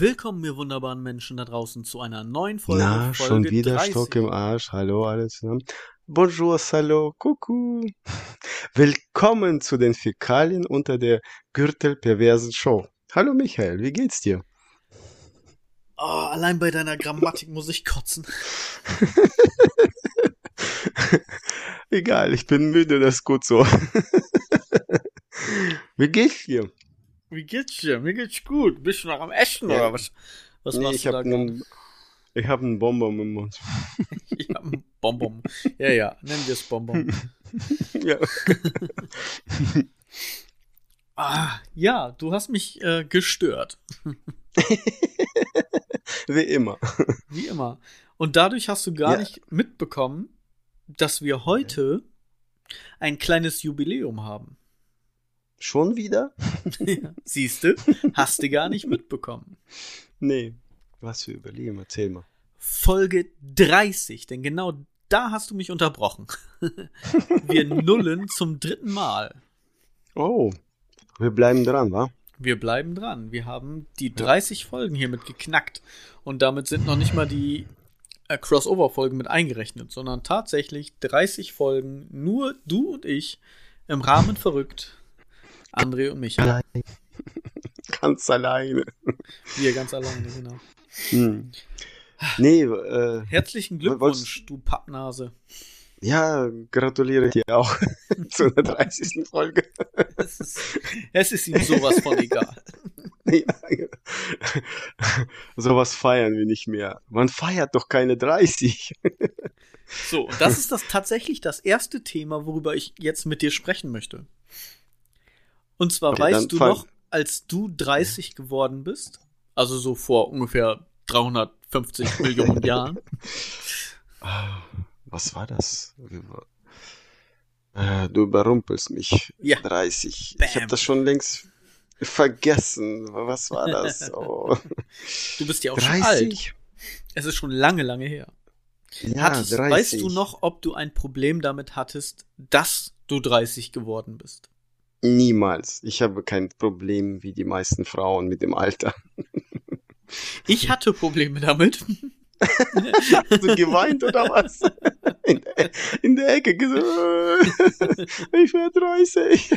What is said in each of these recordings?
Willkommen, ihr wunderbaren Menschen da draußen, zu einer neuen Folge. Na, Folge schon wieder 30. Stock im Arsch. Hallo alle zusammen. Bonjour, hallo, kuckuck. Willkommen zu den Fäkalien unter der Gürtelperversen Show. Hallo Michael, wie geht's dir? Oh, allein bei deiner Grammatik muss ich kotzen. Egal, ich bin müde, das ist gut so. wie geht's dir? Wie geht's dir? Mir geht's gut. Bist du noch am Essen Ja. oder was? Was Nee, machst ich du da einen, ich hab einen Bonbon im Mund. Ich hab einen Bonbon. Ja, ja, nennen wir es Bonbon. ja. Ah, ja, du hast mich äh, gestört. Wie immer. Wie immer. Und dadurch hast du gar Ja. nicht mitbekommen, dass wir heute ein kleines Jubiläum haben. Schon wieder? Siehst du? Hast du gar nicht mitbekommen. Nee. Was für Überleben, erzähl mal. Folge 30, denn genau da hast du mich unterbrochen. Wir nullen zum dritten Mal. Oh, wir bleiben dran, wa? Wir bleiben dran. Wir haben die 30 Folgen hiermit geknackt. Und damit sind noch nicht mal die äh, Crossover-Folgen mit eingerechnet, sondern tatsächlich 30 Folgen, nur du und ich, im Rahmen verrückt. André und Michael. Ganz alleine. Wir ganz alleine, genau. Hm. Nee, äh, Herzlichen Glückwunsch, du Pappnase. ja, gratuliere dir auch zu der 30. Folge. Es ist, es ist ihm sowas von egal. Ja. Sowas feiern wir nicht mehr. Man feiert doch keine 30. So, das ist das tatsächlich das erste Thema, worüber ich jetzt mit dir sprechen möchte. Und zwar Okay, weißt du noch, als du 30 geworden bist, also so vor ungefähr 350 Millionen Jahren, Ah, Was war das? Äh, du überrumpelst mich. Ja. 30. Ich Bam. habe das schon längst vergessen. Was war das? Oh. du bist ja auch schon alt. 30? Es ist schon lange, lange her. Ja, Hattest, 30. weißt du noch, ob du ein Problem damit hattest, dass du 30 geworden bist? Niemals. Ich habe kein Problem wie die meisten Frauen mit dem Alter. Ich hatte Probleme damit. Hast du geweint oder was? In der, in der Ecke gesagt, ich werde 30.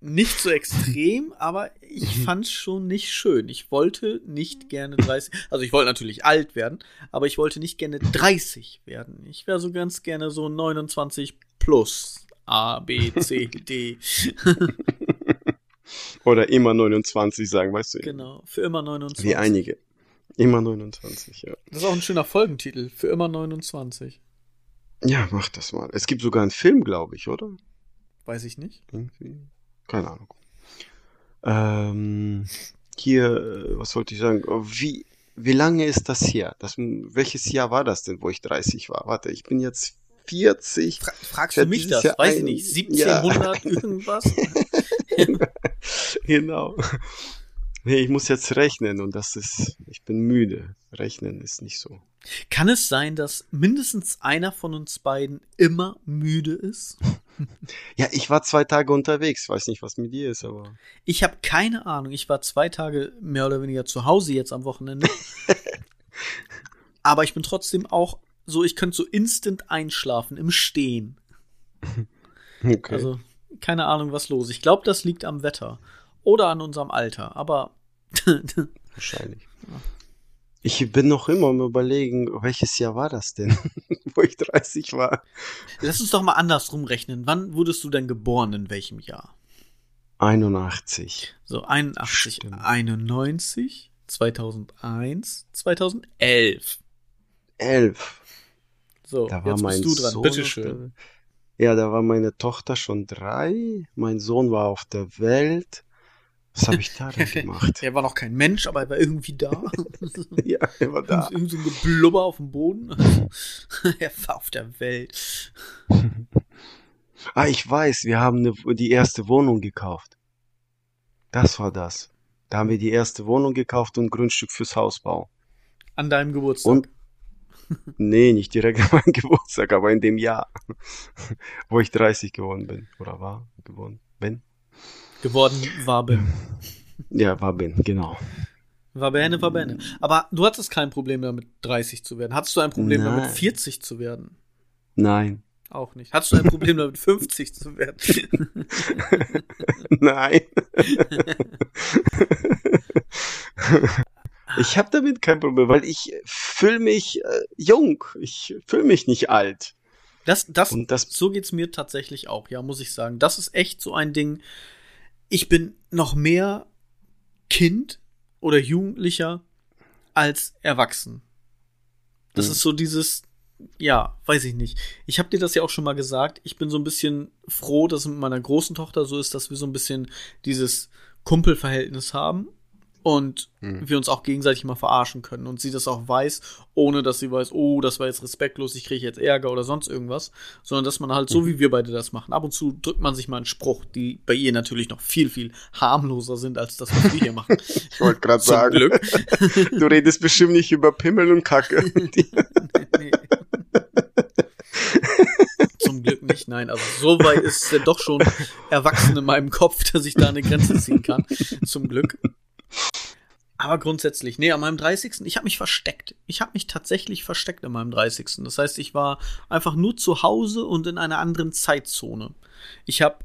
Nicht so extrem, aber ich Mhm. fand's schon nicht schön. Ich wollte nicht gerne 30, also ich wollte natürlich alt werden, aber ich wollte nicht gerne 30 werden. Ich wäre so ganz gerne so 29 plus. A, B, C, D. Oder immer 29 sagen, weißt du? genau, für immer 29. Wie einige. Immer 29, ja. Das ist auch ein schöner Folgentitel, für immer 29. Ja, mach das mal. Es gibt sogar einen Film, glaube ich, oder? Weiß ich nicht. Irgendwie. Keine Ahnung. Ähm, hier, äh, was wollte ich sagen? Oh, Wie, wie lange ist das her? Das, welches Jahr war das denn, wo ich 30 war? Warte, ich bin jetzt 40. Fra fragst Ja, du mich das? Jahr Weiß ich nicht. ja. 1700 irgendwas? genau. Nee, ich muss jetzt rechnen und das ist, ich bin müde. Rechnen ist nicht so. Kann es sein, dass mindestens einer von uns beiden immer müde ist? Ja, ich war zwei Tage unterwegs. Weiß nicht, was mit dir ist, aber. Ich habe keine Ahnung. Ich war zwei Tage mehr oder weniger zu Hause jetzt am Wochenende. Aber ich bin trotzdem auch so, ich könnte so instant einschlafen im Stehen. Okay. Also keine Ahnung, was los. Ich glaube, das liegt am Wetter oder an unserem Alter. Aber Wahrscheinlich. Ich bin noch immer am überlegen, welches Jahr war das denn, wo ich 30 war? lass uns doch mal andersrum rechnen. Wann wurdest du denn geboren? In welchem Jahr? 81. So 81, Stimmt. 91, 2001, 2011. 11. So, Da war jetzt mein bist du dran. Sohn. Bitteschön. Ja, da war meine Tochter schon drei. Mein Sohn war auf der Welt. Was habe ich da denn gemacht? Er war noch kein Mensch, aber er war irgendwie da. ja, er war da. Irgend so ein Geblubber auf dem Boden. er war auf der Welt. Ah, ich weiß, wir haben eine, die erste Wohnung gekauft. Das war das. Da haben wir die erste Wohnung gekauft und Grundstück fürs Hausbau. An deinem Geburtstag. Und nee, nicht direkt an meinem Geburtstag, aber in dem Jahr, wo ich 30 geworden bin. Oder war geworden bin. Geworden war bin. Ja, war bin, genau. War Bähne, war Bähne. Aber du hattest kein Problem damit, 30 zu werden. Hattest du ein Problem Nein. damit, 40 zu werden? Nein. Auch nicht. Hattest du ein Problem damit, 50 zu werden? Nein. ich habe damit kein Problem, weil ich fühle mich äh, jung. Ich fühle mich nicht alt. Das, das, Und das- so geht's mir tatsächlich auch, ja, muss ich sagen. Das ist echt so ein Ding. Ich bin noch mehr Kind oder Jugendlicher als erwachsen. Das Mhm. ist so dieses, ja, weiß ich nicht. Ich habe dir das ja auch schon mal gesagt. Ich bin so ein bisschen froh, dass es mit meiner großen Tochter so ist, dass wir so ein bisschen dieses Kumpelverhältnis haben und Mhm. wir uns auch gegenseitig mal verarschen können und sie das auch weiß, ohne dass sie weiß, oh, das war jetzt respektlos, ich kriege jetzt Ärger oder sonst irgendwas, sondern dass man halt so wie wir beide das machen. Ab und zu drückt man sich mal einen Spruch, die bei ihr natürlich noch viel, viel harmloser sind als das, was wir hier machen. Ich wollte gerade sagen, Glück. du redest bestimmt nicht über Pimmel und Kacke. Nee. Zum Glück nicht, nein. Also so weit ist es ja doch schon erwachsen in meinem Kopf, dass ich da eine Grenze ziehen kann. Zum Glück. Aber grundsätzlich, nee, an meinem 30. Ich habe mich versteckt. Ich habe mich tatsächlich versteckt an meinem 30. Das heißt, ich war einfach nur zu Hause und in einer anderen Zeitzone. Ich habe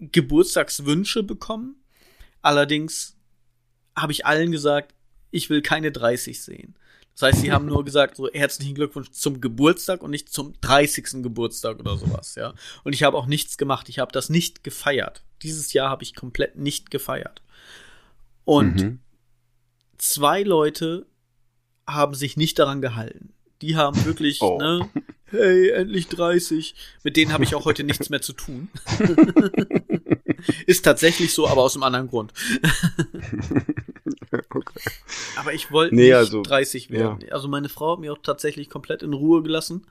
Geburtstagswünsche bekommen. Allerdings habe ich allen gesagt, ich will keine 30 sehen. Das heißt, sie haben nur gesagt, so herzlichen Glückwunsch zum Geburtstag und nicht zum 30. Geburtstag oder sowas, ja. Und ich habe auch nichts gemacht. Ich habe das nicht gefeiert. Dieses Jahr habe ich komplett nicht gefeiert. Und Mhm. zwei Leute haben sich nicht daran gehalten. Die haben wirklich, Oh. ne, hey, endlich 30. Mit denen habe ich auch heute nichts mehr zu tun. Ist tatsächlich so, aber aus einem anderen Grund. Okay. Aber ich wollte Nee, nicht also, 30 werden. Also meine Frau hat mir auch tatsächlich komplett in Ruhe gelassen.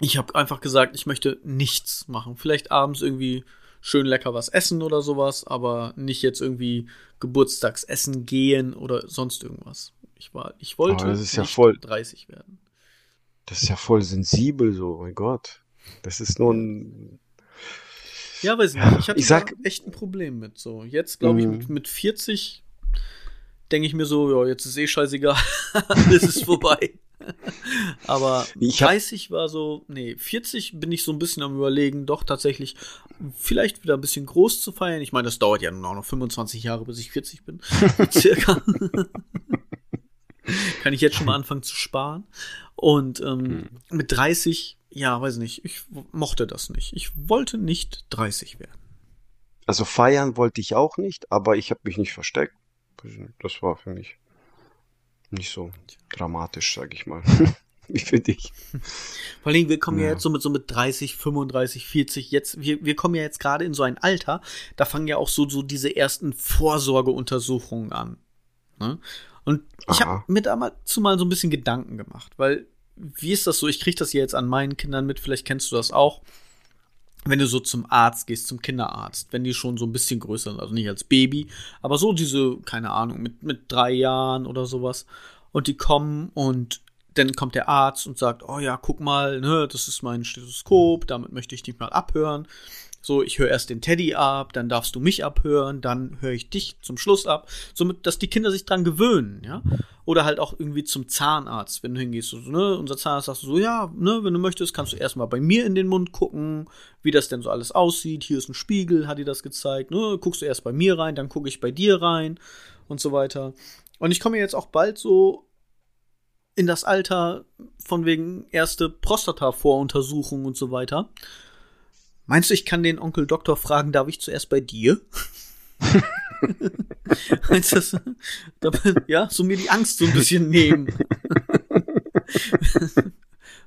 Ich habe einfach gesagt, ich möchte nichts machen. Vielleicht abends irgendwie schön lecker was essen oder sowas, aber nicht jetzt irgendwie Geburtstagsessen gehen oder sonst irgendwas. Ich war, ich wollte Aber das ist ja voll- 30 werden. Das ist ja voll sensibel so, mein Gott. Das ist nur ein. Ja, weiß nicht. Ich hatte Ich sag- echt ein Problem mit. So, jetzt glaube ich, Mhm. mit, mit 40 denke ich mir so, ja, jetzt ist eh scheißegal, alles ist vorbei. Aber Ich hab- 30 war so, nee, 40 bin ich so ein bisschen am überlegen, doch tatsächlich vielleicht wieder ein bisschen groß zu feiern. Ich meine, das dauert ja nun auch noch 25 Jahre, bis ich 40 bin. Circa. Kann ich jetzt schon mal anfangen zu sparen. Und ähm, mit 30, ja, weiß nicht, ich mochte das nicht. Ich wollte nicht 30 werden. Also feiern wollte ich auch nicht, aber ich habe mich nicht versteckt. Das war für mich nicht so dramatisch, sag ich mal. Wie für dich. Vor allem, wir kommen ja. Ja. jetzt so mit, so mit 30, 35, 40, jetzt, wir, wir kommen ja jetzt gerade in so ein Alter, da fangen ja auch so, so diese ersten Vorsorgeuntersuchungen an. Ne? Und ich habe mir dazu mal so ein bisschen Gedanken gemacht, weil, wie ist das so? Ich kriege das ja jetzt an meinen Kindern mit, vielleicht kennst du das auch. Wenn du so zum Arzt gehst, zum Kinderarzt, wenn die schon so ein bisschen größer sind, also nicht als Baby, aber so diese, keine Ahnung, mit, mit drei Jahren oder sowas. Und die kommen und dann kommt der Arzt und sagt, oh ja, guck mal, ne, das ist mein Stethoskop, damit möchte ich dich mal abhören. So, ich höre erst den Teddy ab, dann darfst du mich abhören, dann höre ich dich zum Schluss ab, somit, dass die Kinder sich dran gewöhnen, ja. Oder halt auch irgendwie zum Zahnarzt, wenn du hingehst, so, ne, unser Zahnarzt sagt so, ja, ne, wenn du möchtest, kannst du erstmal bei mir in den Mund gucken, wie das denn so alles aussieht. Hier ist ein Spiegel, hat dir das gezeigt, ne, guckst du erst bei mir rein, dann gucke ich bei dir rein und so weiter. Und ich komme jetzt auch bald so in das Alter von wegen erste Prostata-Voruntersuchung und so weiter. Meinst du, ich kann den Onkel Doktor fragen, darf ich zuerst bei dir? Meinst du das? Ja, so mir die Angst so ein bisschen nehmen.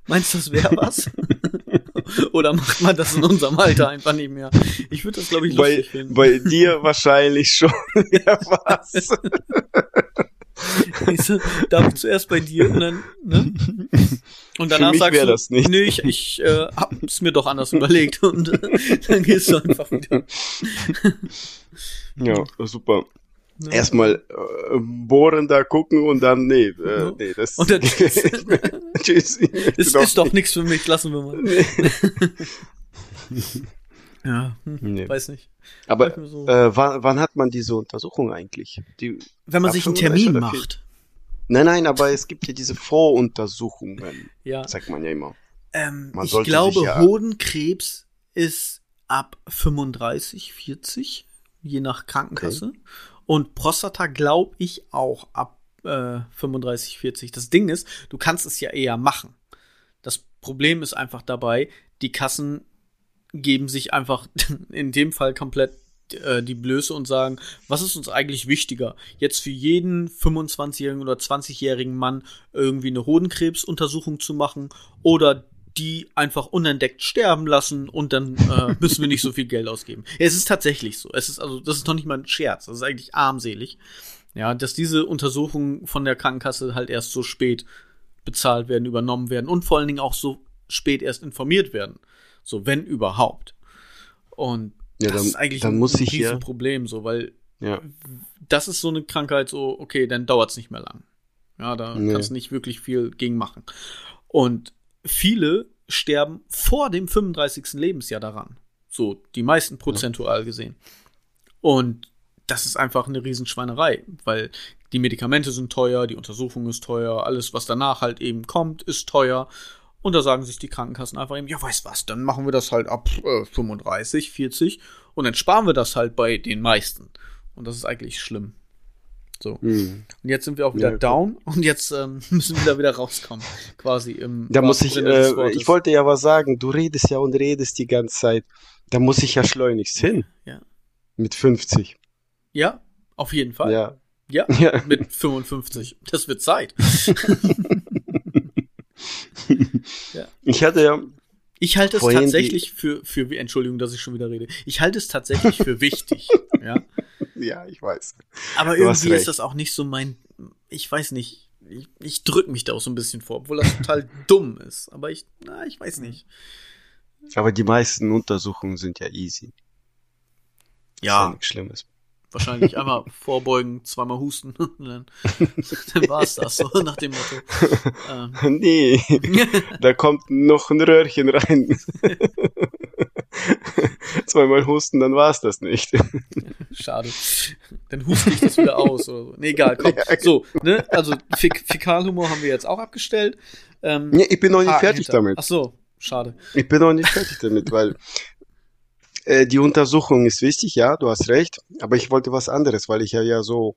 Meinst du, das wäre was? Oder macht man das in unserem Alter einfach nicht mehr? Ich würde das, glaube ich, Bei, lustig finden. bei dir wahrscheinlich schon. ja, was? Weißt du, darf ich zuerst bei dir und dann, ne? Und danach sagst du, das nicht. nee, ich, ich äh, hab's mir doch anders überlegt und äh, dann gehst du einfach wieder. Ja, super. Ne? Erstmal äh, bohren da gucken und dann, nee, äh, Ja. nee, das. Und dann tschüss. Es ist doch nichts für mich, lassen wir mal. Ja, hm, Nee. weiß nicht. Aber so. äh, wann, wann hat man diese Untersuchung eigentlich? Die, Wenn man sich einen 35 Termin macht. Nein, nein, aber es gibt ja diese Voruntersuchungen, Ja. sagt man ja immer. Ähm, Man ich glaube, ja- Hodenkrebs ist ab 35, 40, je nach Krankenkasse. Und Prostata glaube ich auch ab äh, 35, 40. Das Ding ist, du kannst es ja eher machen. Das Problem ist einfach dabei, die Kassen geben sich einfach in dem Fall komplett äh, die Blöße und sagen, was ist uns eigentlich wichtiger? Jetzt für jeden 25-jährigen oder 20-jährigen Mann irgendwie eine Hodenkrebsuntersuchung zu machen oder die einfach unentdeckt sterben lassen und dann äh, müssen wir nicht so viel Geld ausgeben. Ja, es ist tatsächlich so. Es ist also, das ist noch nicht mal ein Scherz. Das ist eigentlich armselig. Ja, dass diese Untersuchungen von der Krankenkasse halt erst so spät bezahlt werden, übernommen werden und vor allen Dingen auch so spät erst informiert werden. So, wenn überhaupt. Und Ja, das dann- ist eigentlich dann ein, muss ein ich ja- Riesenproblem, so, weil Ja. das ist so eine Krankheit, so, okay, dann dauert's nicht mehr lang. Ja, da Nee. kannst du nicht wirklich viel gegen machen. Und viele sterben vor dem 35. Lebensjahr daran. So, die meisten prozentual gesehen. Und das ist einfach eine Riesenschweinerei, weil die Medikamente sind teuer, die Untersuchung ist teuer, alles, was danach halt eben kommt, ist teuer. Und da sagen sich die Krankenkassen einfach eben, ja, weißt was, dann machen wir das halt ab äh, 35, 40 und dann sparen wir das halt bei den meisten. Und das ist eigentlich schlimm. So. Hm. Und jetzt sind wir auch wieder Ja, down und jetzt ähm, müssen wir da wieder rauskommen. Quasi im Da muss ich, äh, ich wollte ja was sagen, du redest ja und redest die ganze Zeit. Da muss ich ja schleunigst hin. Ja. Mit 50. Ja, auf jeden Fall. Ja. Ja, Ja. mit 55. Das wird Zeit. Ich hatte ja, Ich halte es tatsächlich für, für, Entschuldigung, dass ich schon wieder rede. Ich halte es tatsächlich für wichtig. ja. ja, ich weiß. Aber Du irgendwie ist das auch nicht so mein, ich weiß nicht, ich, ich drück mich da auch so ein bisschen vor, obwohl das total dumm ist. Aber ich, na, ich weiß nicht. Aber die meisten Untersuchungen sind ja easy. Ist Ja, nichts Schlimmes. Wahrscheinlich einmal vorbeugen, zweimal husten, und dann, dann war's das, so nach dem Motto. Ähm, Nee, da kommt noch ein Röhrchen rein. Zweimal husten, dann war's das nicht. Schade. Dann huste ich das wieder aus oder so. Nee, egal, komm. So, ne? Also Fäk Fäkalhumor haben wir jetzt auch abgestellt. Ähm, Nee, ich bin noch nicht Haken fertig hinter. damit. Ach so, schade. Ich bin noch nicht fertig damit, weil äh, die Untersuchung ist wichtig, ja, du hast recht, aber ich wollte was anderes, weil ich ja ja so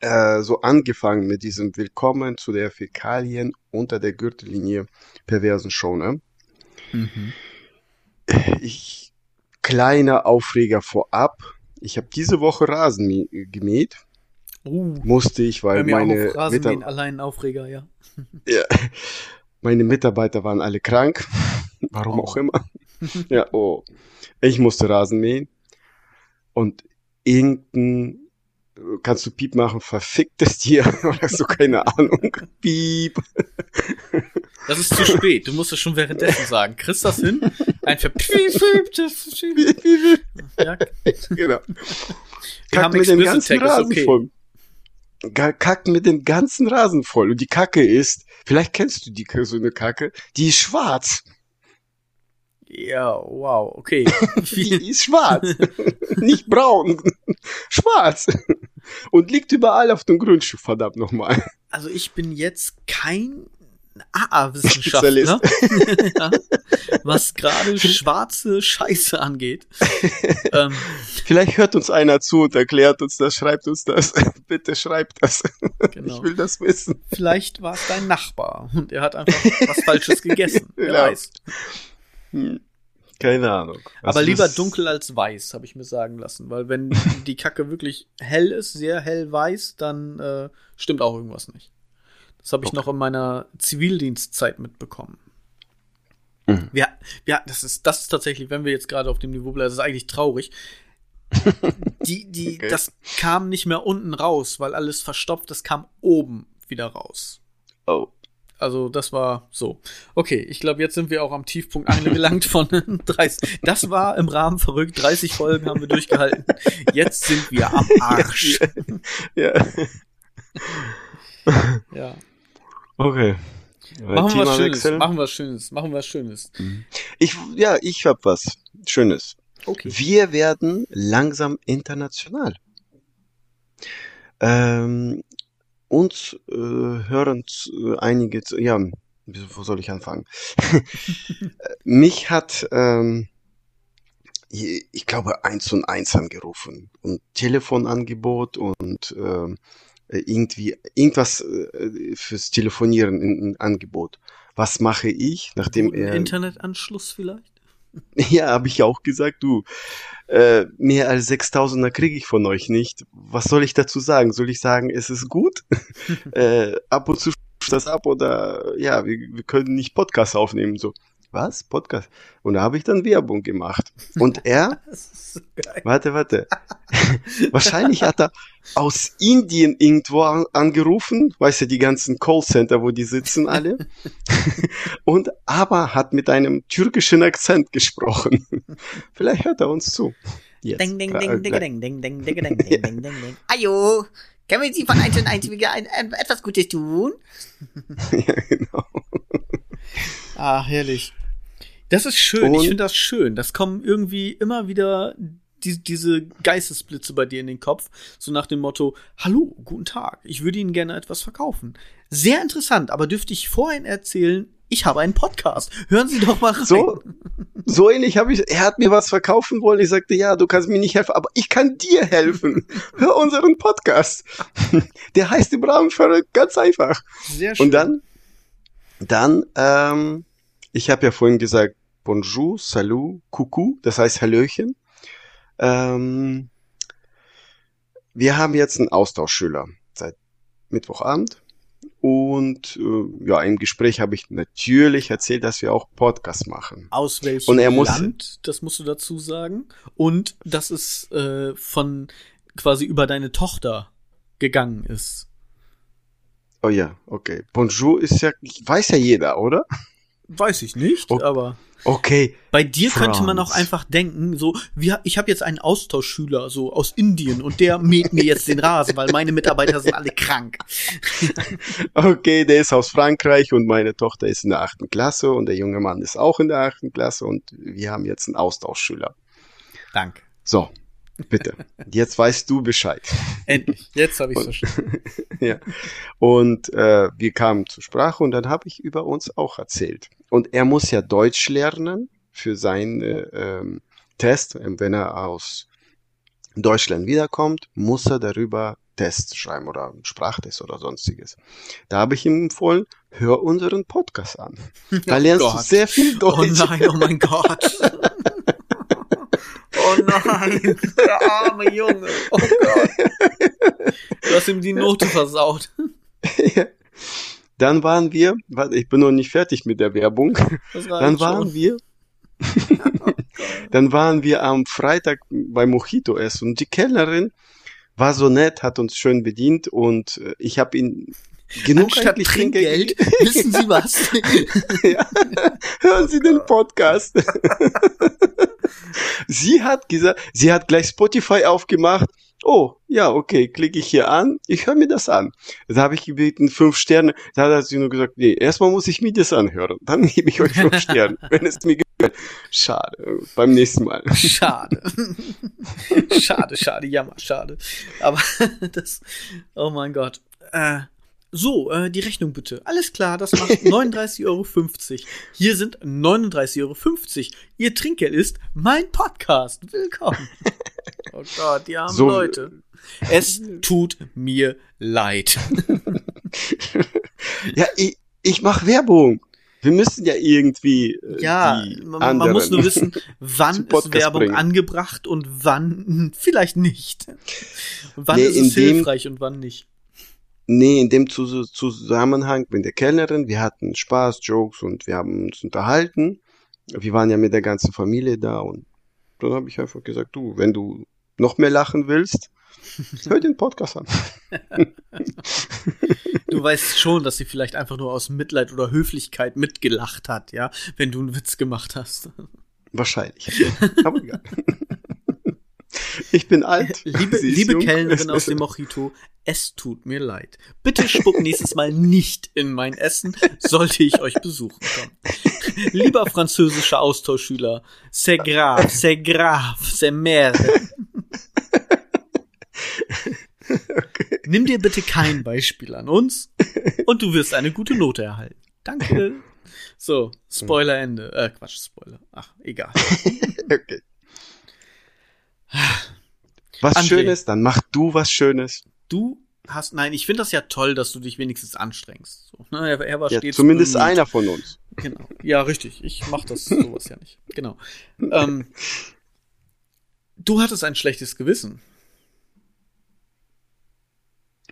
äh, so angefangen mit diesem Willkommen zu der Fäkalien unter der Gürtellinie perversen Show, ne? Mhm. Ich kleiner Aufreger vorab. Ich habe diese Woche Rasen gemäht, Uh, musste ich, weil meine auf Mitar- allein ein Aufreger, ja. ja, meine Mitarbeiter waren alle krank, warum Oh. auch immer. Ja, oh. Ich musste Rasen mähen. Und irgendein, kannst du Piep machen, verficktes Tier oder so, keine Ahnung. Piep. Das ist zu spät. Du musst es schon währenddessen sagen. Kriegst das hin? Ein verpieptes Ja, genau. wir Kackt haben mit dem ganzen Tag, Rasen okay. voll. Kackt mit dem ganzen Rasen voll. Und die Kacke ist, vielleicht kennst du die, so eine Kacke, die ist schwarz. Ja, wow, okay. Die ist schwarz. Nicht braun. schwarz. Und liegt überall auf dem Grundstück, verdammt nochmal. Also ich bin jetzt kein AA-Wissenschaftler, ja, was gerade schwarze Scheiße angeht. ähm, Vielleicht hört uns einer zu und erklärt uns das, schreibt uns das. Bitte schreibt das. genau. Ich will das wissen. Vielleicht war es dein Nachbar und er hat einfach was Falsches gegessen. Wer Ja. weiß. Hm. Keine Ahnung. Aber Also lieber das- dunkel als weiß, habe ich mir sagen lassen. Weil wenn die Kacke wirklich hell ist, sehr hell weiß, dann äh, stimmt auch irgendwas nicht. Das habe ich Okay. noch in meiner Zivildienstzeit mitbekommen. Mhm. Ja, ja, das ist, das ist tatsächlich, wenn wir jetzt gerade auf dem Niveau bleiben, das ist eigentlich traurig. Die, die, Okay. das kam nicht mehr unten raus, weil alles verstopft, das kam oben wieder raus. Oh. Also das war so. Okay, ich glaube, jetzt sind wir auch am Tiefpunkt angelangt von 30. Das war im Rahmen verrückt. 30 Folgen haben wir durchgehalten. Jetzt sind wir am Arsch. Ja. Ja. Okay. Machen wir was Schönes. Machen wir was Schönes. Machen wir was Schönes. Ich, ja, ich hab was Schönes. Okay. Wir werden langsam international. Ähm, uns äh, hören äh, einige, ja, wo soll ich anfangen? Mich hat, ähm, ich glaube, eins und eins angerufen und Telefonangebot und äh, irgendwie irgendwas äh, fürs Telefonieren in, in Angebot. Was mache ich, nachdem er Internetanschluss vielleicht? Ja, habe ich auch gesagt, du, äh, mehr als 6000er kriege ich von euch nicht. Was soll ich dazu sagen? Soll ich sagen, es ist gut? äh, ab und zu das ab oder ja, wir, wir können nicht Podcast aufnehmen. So, was? Podcast? Und da habe ich dann Werbung gemacht. Und er, so warte, warte, wahrscheinlich hat er aus Indien irgendwo angerufen, weißt du, die ganzen Callcenter, wo die sitzen alle, und aber hat mit einem türkischen Akzent gesprochen. Vielleicht hört er uns zu. Jetzt. Ding, ding, ding, ding, ding, ding, ding, ding, ding, ding, ding, ding. Ajo, können Sie von 1 und 1 etwas Gutes tun? ja, genau. Ah, herrlich. Das ist schön. Und ich finde das schön. Das kommen irgendwie immer wieder die, diese Geistesblitze bei dir in den Kopf. So nach dem Motto, hallo, guten Tag, ich würde Ihnen gerne etwas verkaufen. Sehr interessant, aber dürfte ich vorhin erzählen, ich habe einen Podcast. Hören Sie doch mal rein. So, so ähnlich habe ich, er hat mir was verkaufen wollen. Ich sagte, ja, du kannst mir nicht helfen, aber ich kann dir helfen. Hör unseren Podcast. Der heißt im Rahmen verrückt, ganz einfach. Sehr schön. Und dann, dann, ähm, ich habe ja vorhin gesagt, Bonjour, Salut, Coucou, das heißt Hallöchen. Ähm, wir haben jetzt einen Austauschschüler seit Mittwochabend und äh, ja, im Gespräch habe ich natürlich erzählt, dass wir auch Podcast machen. Aus welchem Land? Muss, das musst du dazu sagen. Und dass es äh, von quasi über deine Tochter gegangen ist. Oh ja, okay. Bonjour ist ja, weiß ja jeder, oder? Weiß ich nicht, okay. aber. Okay. Bei dir France. könnte man auch einfach denken, so, wir, ich habe jetzt einen Austauschschüler so aus Indien und der mäht mir jetzt den Rasen, weil meine Mitarbeiter sind alle krank. okay, der ist aus Frankreich und meine Tochter ist in der achten Klasse und der junge Mann ist auch in der achten Klasse und wir haben jetzt einen Austauschschüler. Danke. So, Bitte. Jetzt weißt du Bescheid. Endlich. Jetzt habe ich es verstanden. ja. Und äh, wir kamen zur Sprache und dann habe ich über uns auch erzählt. Und er muss ja Deutsch lernen für seinen äh, ähm, Test. Wenn er aus Deutschland wiederkommt, muss er darüber Tests schreiben oder Sprachtest oder sonstiges. Da habe ich ihm empfohlen, hör unseren Podcast an. Da lernst oh du sehr viel Deutsch. Oh nein, oh mein Gott. Oh nein, der arme Junge. Oh Gott. Du hast ihm die Note versaut. Ja. Dann waren wir, warte, ich bin noch nicht fertig mit der Werbung. Dann waren schon. wir, oh dann waren wir am Freitag bei Mojito essen und die Kellnerin war so nett, hat uns schön bedient und äh, ich habe ihn genug Anstatt Trinkgeld, wissen Sie was? ja. Hören Sie den Podcast. sie hat gesagt, sie hat gleich Spotify aufgemacht. Oh, ja, okay, klicke ich hier an, ich höre mir das an. Da habe ich gebeten, fünf Sterne. Da hat sie nur gesagt, nee, erstmal muss ich mir das anhören. Dann gebe ich euch fünf Sterne, wenn es mir gefällt. Schade, beim nächsten Mal. Schade. schade, schade, jammer, schade. Aber das, oh mein Gott. Äh, so, äh, die Rechnung bitte. Alles klar, das macht 39,50 Euro. Hier sind 39,50 Euro. Ihr Trinkgeld ist mein Podcast. Willkommen. Oh Gott, die armen so, Leute. Es tut mir leid. ja, ich, ich mache Werbung. Wir müssen ja irgendwie. Äh, ja, man, man, muss nur wissen, wann ist Werbung bringen. angebracht und wann vielleicht nicht. Wann nee, ist es hilfreich und wann nicht. Nee, in dem Zusammenhang mit der Kellnerin, wir hatten Spaß, Jokes und wir haben uns unterhalten. Wir waren ja mit der ganzen Familie da und dann habe ich einfach gesagt, du, wenn du noch mehr lachen willst, hör den Podcast an. du weißt schon, dass sie vielleicht einfach nur aus Mitleid oder Höflichkeit mitgelacht hat, ja, wenn du einen Witz gemacht hast. Wahrscheinlich. Aber egal. Ich bin alt. Liebe, liebe jung. Kellnerin aus dem Mojito, es tut mir leid. Bitte spuck nächstes Mal nicht in mein Essen, sollte ich euch besuchen kommen. Lieber französischer Austauschschüler, c'est grave, c'est grave, c'est merde. Nimm dir bitte kein Beispiel an uns und du wirst eine gute Note erhalten. Danke. So, Spoiler Ende. Äh, Quatsch, Spoiler. Ach, egal. Okay. Was André. Schönes, dann mach du was Schönes. Du hast, nein, ich finde das ja toll, dass du dich wenigstens anstrengst. So, ne? er, er war Ja, stets zumindest bemüht. einer von uns. Genau. Ja, richtig. Ich mach das sowas ja nicht. Genau. Ähm, du hattest ein schlechtes Gewissen.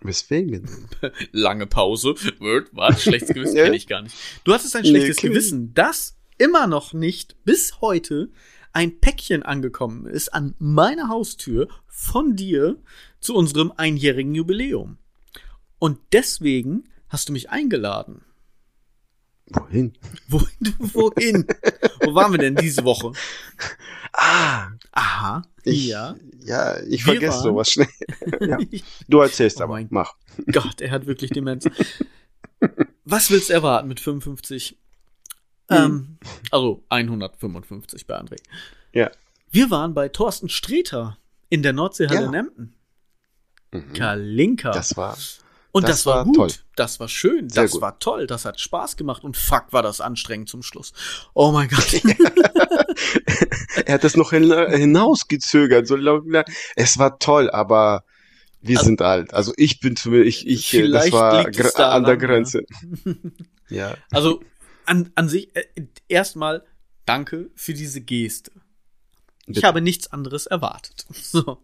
Weswegen? Lange Pause. Word, was? Schlechtes Gewissen Ja. kenne ich gar nicht. Du hattest ein Nee, schlechtes ich Gewissen, dass immer noch nicht bis heute ein Päckchen angekommen ist an meiner Haustür von dir zu unserem einjährigen Jubiläum. Und deswegen hast du mich eingeladen. Wohin? Wohin? Wohin? Wo waren wir denn diese Woche? Ah, Aha. ich, ja. ja, ich Wir vergesse waren- sowas schnell. Ja. Du erzählst Oh aber, mach. Gott, er hat wirklich Demenz. Was willst du erwarten mit 55? Ähm, also 155 bei André. Ja. Wir waren bei Thorsten Streter in der Nordseehalle Ja. in Emden. Mhm. Kalinka. Das war, und das, das war, war gut. toll. Das war schön. Sehr das gut. war toll. Das hat Spaß gemacht. Und fuck, war das anstrengend zum Schluss. Oh mein Gott. er hat das noch hin, hinausgezögert. So. Es war toll, aber wir Also- sind alt. Also ich bin zumindest, ich, ich, äh, das war gr- an der daran, Grenze. Ja. Also an, an sich äh, erstmal danke für diese Geste. Ich habe nichts anderes erwartet. So,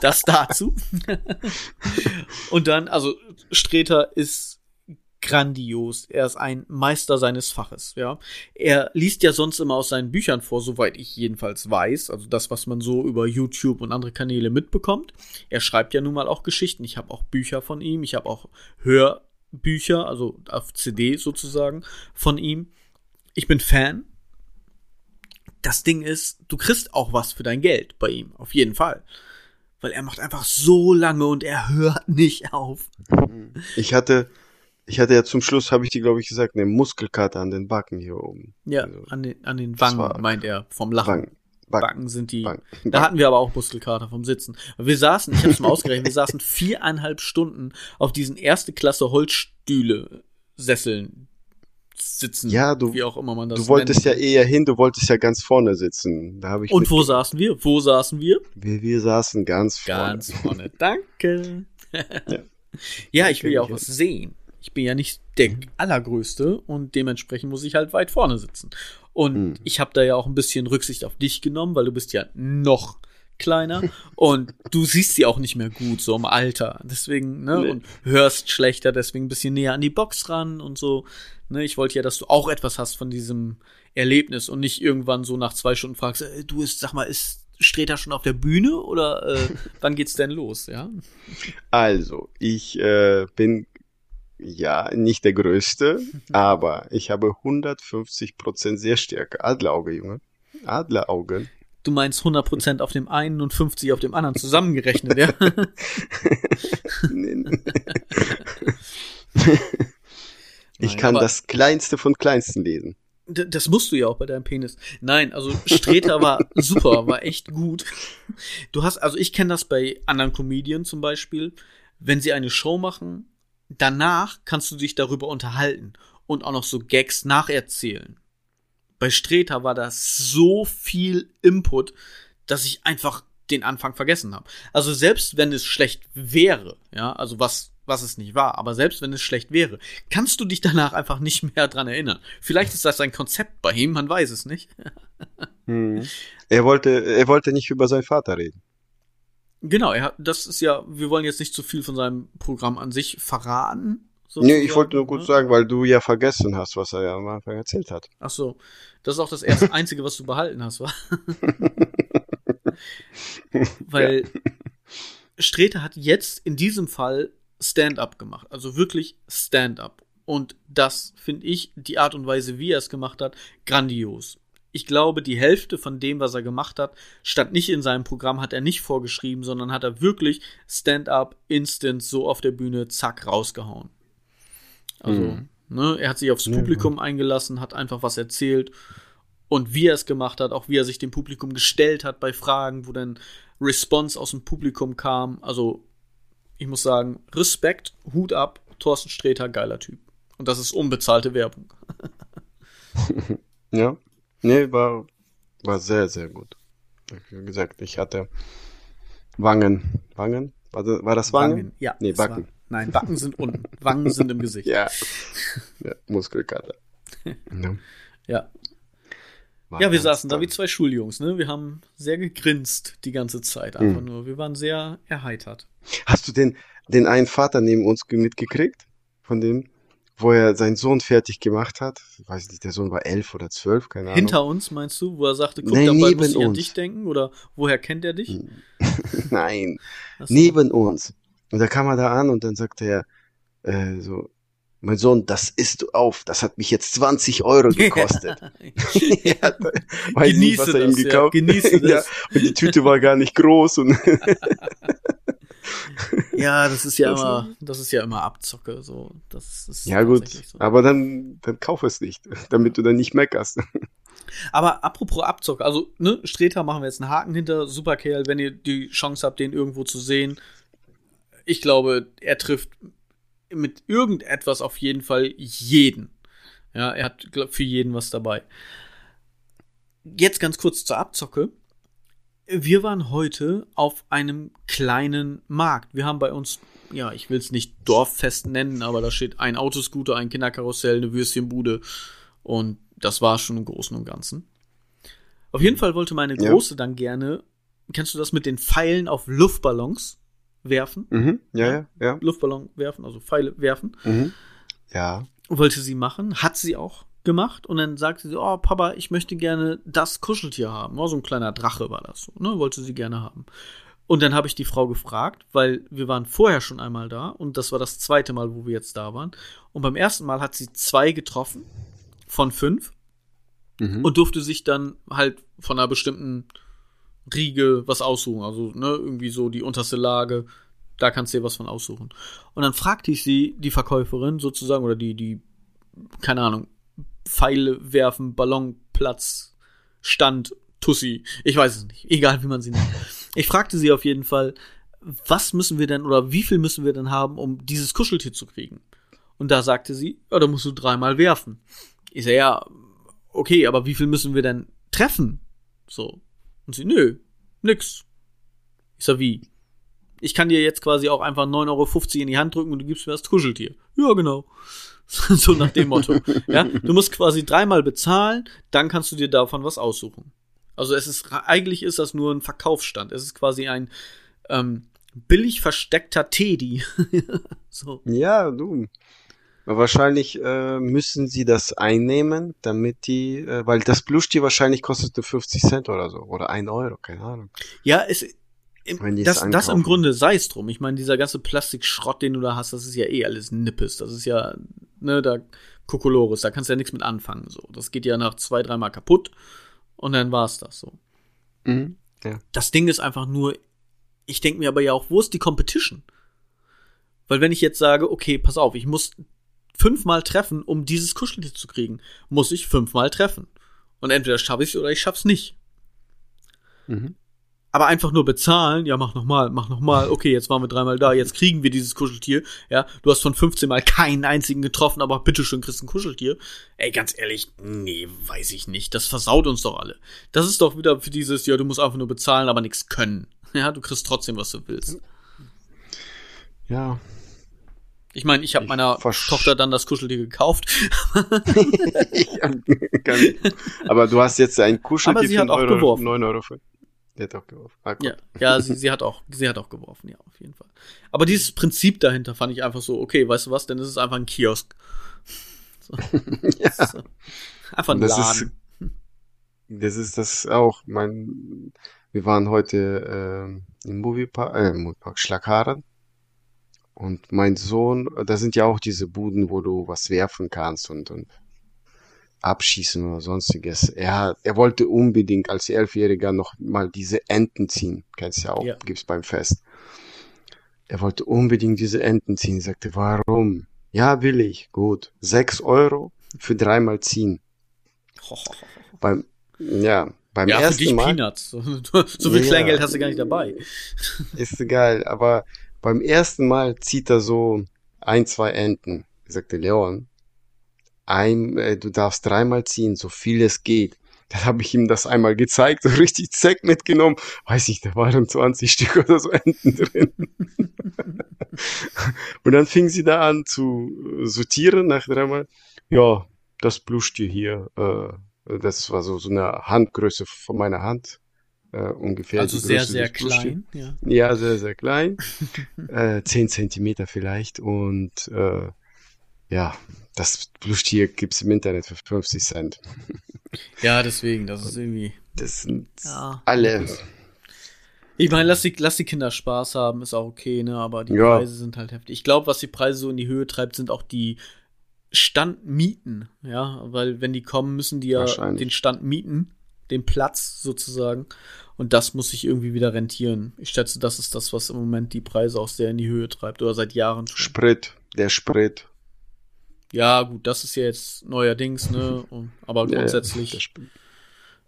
das dazu. Und dann, also Streter ist grandios. Er ist ein Meister seines Faches, ja. Er liest ja sonst immer aus seinen Büchern vor, soweit ich jedenfalls weiß. Also das, was man so über YouTube und andere Kanäle mitbekommt. Er schreibt ja nun mal auch Geschichten. Ich habe auch Bücher von ihm. Ich habe auch Hörbücher, also auf CD sozusagen von ihm. Ich bin Fan. Das Ding ist, du kriegst auch was für dein Geld bei ihm, auf jeden Fall. Weil er macht einfach so lange und er hört nicht auf. Ich hatte, ich hatte ja zum Schluss, habe ich dir, glaube ich, gesagt, eine Muskelkater an den Backen hier oben. Ja, Also, an den, an den Wangen, meint er, vom Lachen. Backen. Backen. Backen sind die. Backen. Da hatten wir aber auch Muskelkater vom Sitzen. Wir saßen, ich habe es mal ausgerechnet, wir saßen viereinhalb Stunden auf diesen erste Klasse Holzstühle, Sesseln sitzen. Ja, du- wie auch immer man das Du wolltest ja nennt. eher hin, du wolltest ja ganz vorne sitzen. Da habe ich Und wo saßen wir? Wo saßen wir? wir, wir saßen ganz vorne. Ganz vorne. Danke. ja, ich will ja auch was sehen. Ich bin ja nicht der allergrößte und dementsprechend muss ich halt weit vorne sitzen. Und Mhm. ich habe da ja auch ein bisschen Rücksicht auf dich genommen, weil du bist ja noch kleiner und du siehst sie auch nicht mehr gut so im Alter. Deswegen, ne, Nee. und hörst schlechter, deswegen ein bisschen näher an die Box ran und so. Ne, ich wollte ja, dass du auch etwas hast von diesem Erlebnis und nicht irgendwann so nach zwei Stunden fragst, äh, du ist, sag mal, ist Streter schon auf der Bühne oder äh, wann geht's denn los, ja? Also, ich äh, bin ja nicht der Größte, aber ich habe 150% Sehstärke. Adlerauge, Junge. Adlerauge. Du meinst 100% auf dem einen und 50 auf dem anderen zusammengerechnet, ja? Ich Nein, kann aber- das Kleinste von Kleinsten lesen. Das musst du ja auch bei deinem Penis. Nein, also Streter war super, war echt gut. Du hast, also ich kenne das bei anderen Comedian zum Beispiel, wenn sie eine Show machen, danach kannst du dich darüber unterhalten und auch noch so Gags nacherzählen. Bei Streter war das so viel Input, dass ich einfach den Anfang vergessen habe. Also selbst wenn es schlecht wäre, ja, also was was es nicht war, aber selbst wenn es schlecht wäre, kannst du dich danach einfach nicht mehr dran erinnern. Vielleicht ist das ein Konzept bei ihm, man weiß es nicht. Hm. Er wollte, er wollte nicht über seinen Vater reden. Genau, er hat, das ist ja, wir wollen jetzt nicht zu viel von seinem Programm an sich verraten. Nee, ich sozusagen, wollte nur kurz ne? sagen, weil du ja vergessen hast, was er ja am Anfang erzählt hat. Ach so, das ist auch das erste einzige, was du behalten hast, wa? Weil Streter hat jetzt in diesem Fall Stand-up gemacht, also wirklich Stand-up. Und das finde ich, die Art und Weise, wie er es gemacht hat, grandios. ich glaube, die Hälfte von dem, was er gemacht hat, stand nicht in seinem Programm, hat er nicht vorgeschrieben, sondern hat er wirklich Stand-up, Instant, so auf der Bühne, zack, rausgehauen. Also, mhm. ne, er hat sich aufs Publikum ja. eingelassen, hat einfach was erzählt und wie er es gemacht hat, auch wie er sich dem Publikum gestellt hat bei Fragen, wo dann Response aus dem Publikum kam. Also, ich muss sagen, Respekt, Hut ab, Thorsten Sträter, geiler Typ. Und das ist unbezahlte Werbung. ja. Nee, war, war sehr, sehr gut. Wie gesagt, ich hatte Wangen. Wangen? War das, war das Wangen? Wangen? Ja. Nee, Backen. War, nein, Backen sind unten. Wangen sind im Gesicht. Ja. ja Muskelkater. ja. Ja. ja, wir saßen da wie zwei Schuljungs, ne? Wir haben sehr gegrinst die ganze Zeit, einfach mhm. nur. Wir waren sehr erheitert. Hast du den, den einen Vater neben uns mitgekriegt? Von dem? wo er seinen Sohn fertig gemacht hat. Ich weiß nicht, der Sohn war elf oder zwölf, keine Ahnung. Hinter uns, meinst du, wo er sagte, guck, Nein, dabei muss ich an dich denken? Oder woher kennt er dich? Nein, so. neben uns. Und da kam er da an und dann sagte er, äh, so, mein Sohn, das isst du auf, das hat mich jetzt 20 Euro gekostet. ja, weiß Genieße nicht, was er das, ihm gekauft. Ja, genieße das. ja, und die Tüte war gar nicht groß und ja, das ist ja immer, das ist ja immer Abzocke, so. Das ist ja gut, so. aber dann, dann kauf es nicht, damit du dann nicht meckerst. Aber apropos Abzocke, also, ne, Streter machen wir jetzt einen Haken hinter, super Kerl, wenn ihr die Chance habt, den irgendwo zu sehen. Ich glaube, er trifft mit irgendetwas auf jeden Fall jeden. Ja, er hat glaub, für jeden was dabei. Jetzt ganz kurz zur Abzocke wir waren heute auf einem kleinen Markt. Wir haben bei uns, ja, ich will es nicht Dorffest nennen, aber da steht ein Autoscooter, ein Kinderkarussell, eine Würstchenbude und das war schon im Großen und Ganzen. Auf jeden Fall wollte meine Große ja. dann gerne, kennst du das mit den Pfeilen auf Luftballons werfen? Mhm. Ja, ja, ja. Luftballon werfen, also Pfeile werfen. Mhm. Ja. Wollte sie machen, hat sie auch gemacht und dann sagte sie, oh Papa, ich möchte gerne das Kuscheltier haben. Oh, so ein kleiner Drache war das so, ne? Wollte sie gerne haben. Und dann habe ich die Frau gefragt, weil wir waren vorher schon einmal da und das war das zweite Mal, wo wir jetzt da waren. Und beim ersten Mal hat sie zwei getroffen von fünf mhm. und durfte sich dann halt von einer bestimmten Riege was aussuchen. Also, ne, irgendwie so die unterste Lage, da kannst du dir was von aussuchen. Und dann fragte ich sie, die Verkäuferin sozusagen, oder die, die, keine Ahnung, Pfeile werfen, Ballonplatz, Stand, Tussi. Ich weiß es nicht. Egal, wie man sie nennt. Ich fragte sie auf jeden Fall, was müssen wir denn oder wie viel müssen wir denn haben, um dieses Kuscheltier zu kriegen? Und da sagte sie, ja, da musst du dreimal werfen. Ich sage, ja, okay, aber wie viel müssen wir denn treffen? So. Und sie, nö, nix. Ich sag, wie? Ich kann dir jetzt quasi auch einfach 9,50 Euro in die Hand drücken und du gibst mir das Kuscheltier. Ja, genau. so nach dem Motto. Ja, du musst quasi dreimal bezahlen, dann kannst du dir davon was aussuchen. Also es ist eigentlich ist das nur ein Verkaufsstand. Es ist quasi ein ähm, billig versteckter Teddy. so. Ja, du. Wahrscheinlich äh, müssen sie das einnehmen, damit die, äh, weil das Plüschtier wahrscheinlich kostete 50 Cent oder so oder 1 Euro, keine Ahnung. Ja, es, im, das, das im Grunde sei es drum. Ich meine, dieser ganze Plastikschrott, den du da hast, das ist ja eh alles Nippes. Das ist ja, ne, da Kokolores, da kannst du ja nichts mit anfangen. So. Das geht ja nach zwei, dreimal kaputt und dann war's das so. Mhm, ja. Das Ding ist einfach nur, ich denke mir aber ja auch, wo ist die Competition? Weil wenn ich jetzt sage, okay, pass auf, ich muss fünfmal treffen, um dieses Kuscheltier zu kriegen, muss ich fünfmal treffen. Und entweder schaffe ich es oder ich schaff's nicht. Mhm. Aber einfach nur bezahlen, ja, mach nochmal, mach nochmal, okay, jetzt waren wir dreimal da, jetzt kriegen wir dieses Kuscheltier, ja, du hast von 15 Mal keinen einzigen getroffen, aber bitteschön kriegst ein Kuscheltier. Ey, ganz ehrlich, nee, weiß ich nicht, das versaut uns doch alle. Das ist doch wieder für dieses, ja, du musst einfach nur bezahlen, aber nichts können. Ja, du kriegst trotzdem, was du willst. Ja. Ich meine, ich habe meiner Tochter dann das Kuscheltier gekauft. aber du hast jetzt ein Kuscheltier hat auch Euro, geworfen. 9 Euro für. Die hat auch geworfen. Ah, ja, ja sie, sie, hat auch, sie hat auch geworfen, ja, auf jeden Fall. Aber dieses Prinzip dahinter fand ich einfach so, okay, weißt du was, denn es ist einfach ein Kiosk. So. ja. So. Einfach ein das Laden. Ist, das ist das auch. Mein, wir waren heute äh, im Moviepark, äh, Moviepark Schlagharen. Und mein Sohn, da sind ja auch diese Buden, wo du was werfen kannst und, und abschießen oder sonstiges. Er, er wollte unbedingt als Elfjähriger noch mal diese Enten ziehen. Kennst du ja auch, Ja. gibt's beim Fest. Er wollte unbedingt diese Enten ziehen. Ich sagte, warum? Ja, will ich. Gut. Sechs Euro für dreimal ziehen. Beim, ja, beim Ja, für ersten dich Mal Peanuts. So, so viel Ja. Kleingeld hast du gar nicht dabei. ist geil, aber beim ersten Mal zieht er so ein, zwei Enten. Sagte, Leon, ein, äh, du darfst dreimal ziehen, so viel es geht. Dann habe ich ihm das einmal gezeigt, so richtig Zeck mitgenommen. Weiß ich, da waren 20 Stück oder so Enten drin. Und dann fing sie da an zu äh, sortieren nach dreimal. Ja, das Plüschtier hier, äh, das war so, so eine Handgröße von meiner Hand. Äh, ungefähr. Also sehr, Größe sehr klein. Ja. Ja, sehr, sehr klein. äh, 10 Zentimeter vielleicht. Und äh, ja, das Plüschtier gibt's im Internet für 50 Cent. ja, deswegen, das ist irgendwie. Das sind Ja. alle. Ich meine, lass die, lass die Kinder Spaß haben, ist auch okay, ne? Aber die Ja. Preise sind halt heftig. Ich glaube, was die Preise so in die Höhe treibt, sind auch die Standmieten, ja, weil wenn die kommen, müssen die ja den Stand mieten, den Platz sozusagen. Und das muss sich irgendwie wieder rentieren. Ich schätze, das ist das, was im Moment die Preise auch sehr in die Höhe treibt oder seit Jahren schon. Sprit, der Sprit. Ja, gut, das ist ja jetzt neuerdings, ne? Aber Ja, ja, grundsätzlich. Sprit.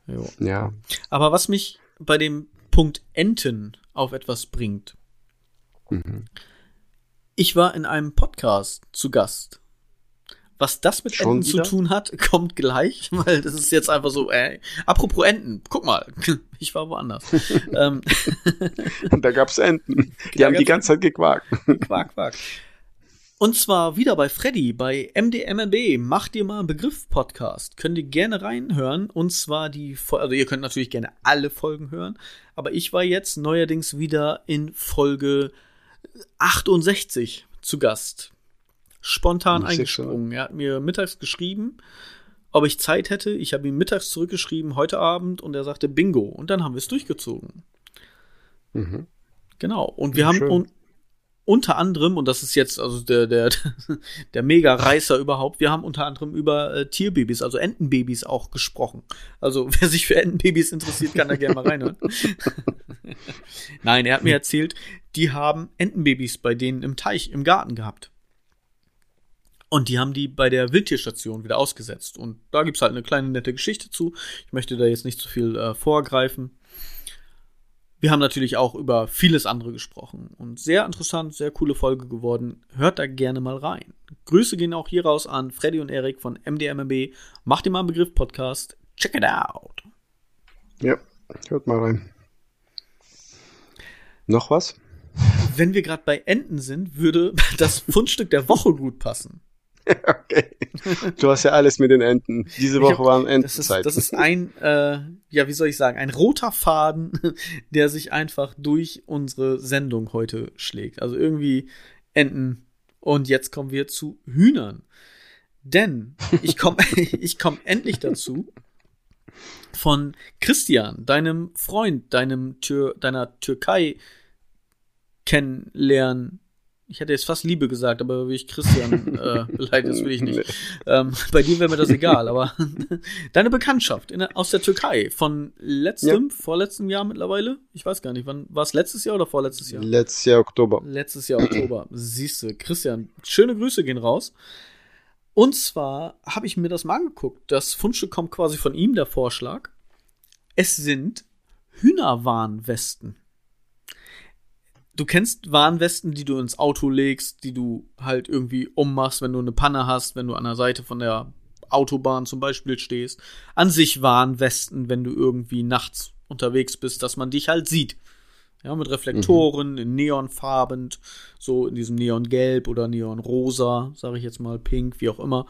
jo. Ja, Aber was mich bei dem Punkt Enten auf etwas bringt. Mhm. Ich war in einem Podcast zu Gast. Was das mit Schon Enten wieder? zu tun hat, kommt gleich, weil das ist jetzt einfach so, ey, apropos Enten, guck mal, ich war woanders. ähm, da gab's Enten. Die Da haben die ganze Zeit gequakt. Quark, Quark. Und zwar wieder bei Freddy, bei MDMNB. Mach dir mal einen Begriff Podcast. Könnt ihr gerne reinhören. Und zwar die, Fol- also ihr könnt natürlich gerne alle Folgen hören. Aber ich war jetzt neuerdings wieder in Folge 68 zu Gast. Spontan eingesprungen. Er hat mir mittags geschrieben, ob ich Zeit hätte. Ich habe ihm mittags zurückgeschrieben, heute Abend. Und er sagte Bingo. Und dann haben wir es durchgezogen. Mhm. Genau. Und wir Ja, haben un unter anderem, und das ist jetzt also der, der, der Mega-Reißer überhaupt, wir haben unter anderem über äh, Tierbabys, also Entenbabys auch gesprochen. Also wer sich für Entenbabys interessiert, kann da gerne mal reinhören. Nein, er hat mir erzählt, die haben Entenbabys bei denen im Teich, im Garten gehabt. Und die haben die bei der Wildtierstation wieder ausgesetzt. Und da gibt's halt eine kleine nette Geschichte zu. Ich möchte da jetzt nicht zu viel äh, vorgreifen. Wir haben natürlich auch über vieles andere gesprochen und sehr interessant, sehr coole Folge geworden. Hört da gerne mal rein. Grüße gehen auch hier raus an Freddy und Erik von MDMMB. Macht ihr mal einen Begriff Podcast. Check it out. Ja, hört mal rein. Noch was? Wenn wir gerade bei Enten sind, würde das Fundstück der Woche gut passen. Okay. Du hast ja alles mit den Enten. Diese Woche hab- waren Das ist, Entenzeit. das ist ein, äh, ja, wie soll ich sagen, ein roter Faden, der sich einfach durch unsere Sendung heute schlägt. Also irgendwie Enten. Und jetzt kommen wir zu Hühnern. Denn ich komme ich komm endlich dazu, von Christian, deinem Freund, deinem Tür, deiner Türkei kennenlernen. Ich hätte jetzt fast Liebe gesagt, aber wie ich Christian äh, beleidigt, das will ich nicht. Ähm, bei dir wäre mir das egal, aber deine Bekanntschaft in, aus der Türkei von letztem, vorletztem Jahr mittlerweile? Ich weiß gar nicht, wann war es letztes Jahr oder vorletztes Jahr? Letztes Jahr Oktober. Letztes Jahr Oktober. Siehste, Christian, schöne Grüße gehen raus. Und zwar habe ich mir das mal angeguckt. Das Fundstück kommt quasi von ihm, der Vorschlag. Es sind Hühnerwarnwesten. Du kennst Warnwesten, die du ins Auto legst, die du halt irgendwie ummachst, wenn du eine Panne hast, wenn du an der Seite von der Autobahn zum Beispiel stehst. An sich Warnwesten, wenn du irgendwie nachts unterwegs bist, dass man dich halt sieht. Ja, mit Reflektoren, in Neonfarben, so in diesem Neongelb oder Neonrosa, sage ich jetzt mal, pink, wie auch immer.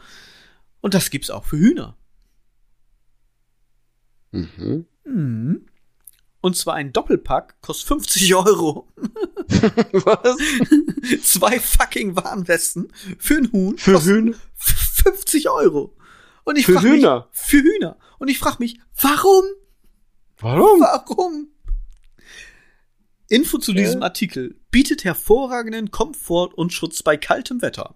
Und das gibt's auch für Hühner. Mhm. Mhm. Und zwar ein Doppelpack, kostet 50 Euro. Was? Zwei fucking Warnwesten für ein Huhn. Für Hühner? 50 Euro. Und ich Für frag mich, Hühner? Für Hühner. Und ich frage mich, warum? Warum? Warum? Info zu diesem Artikel bietet hervorragenden Komfort und Schutz bei kaltem Wetter.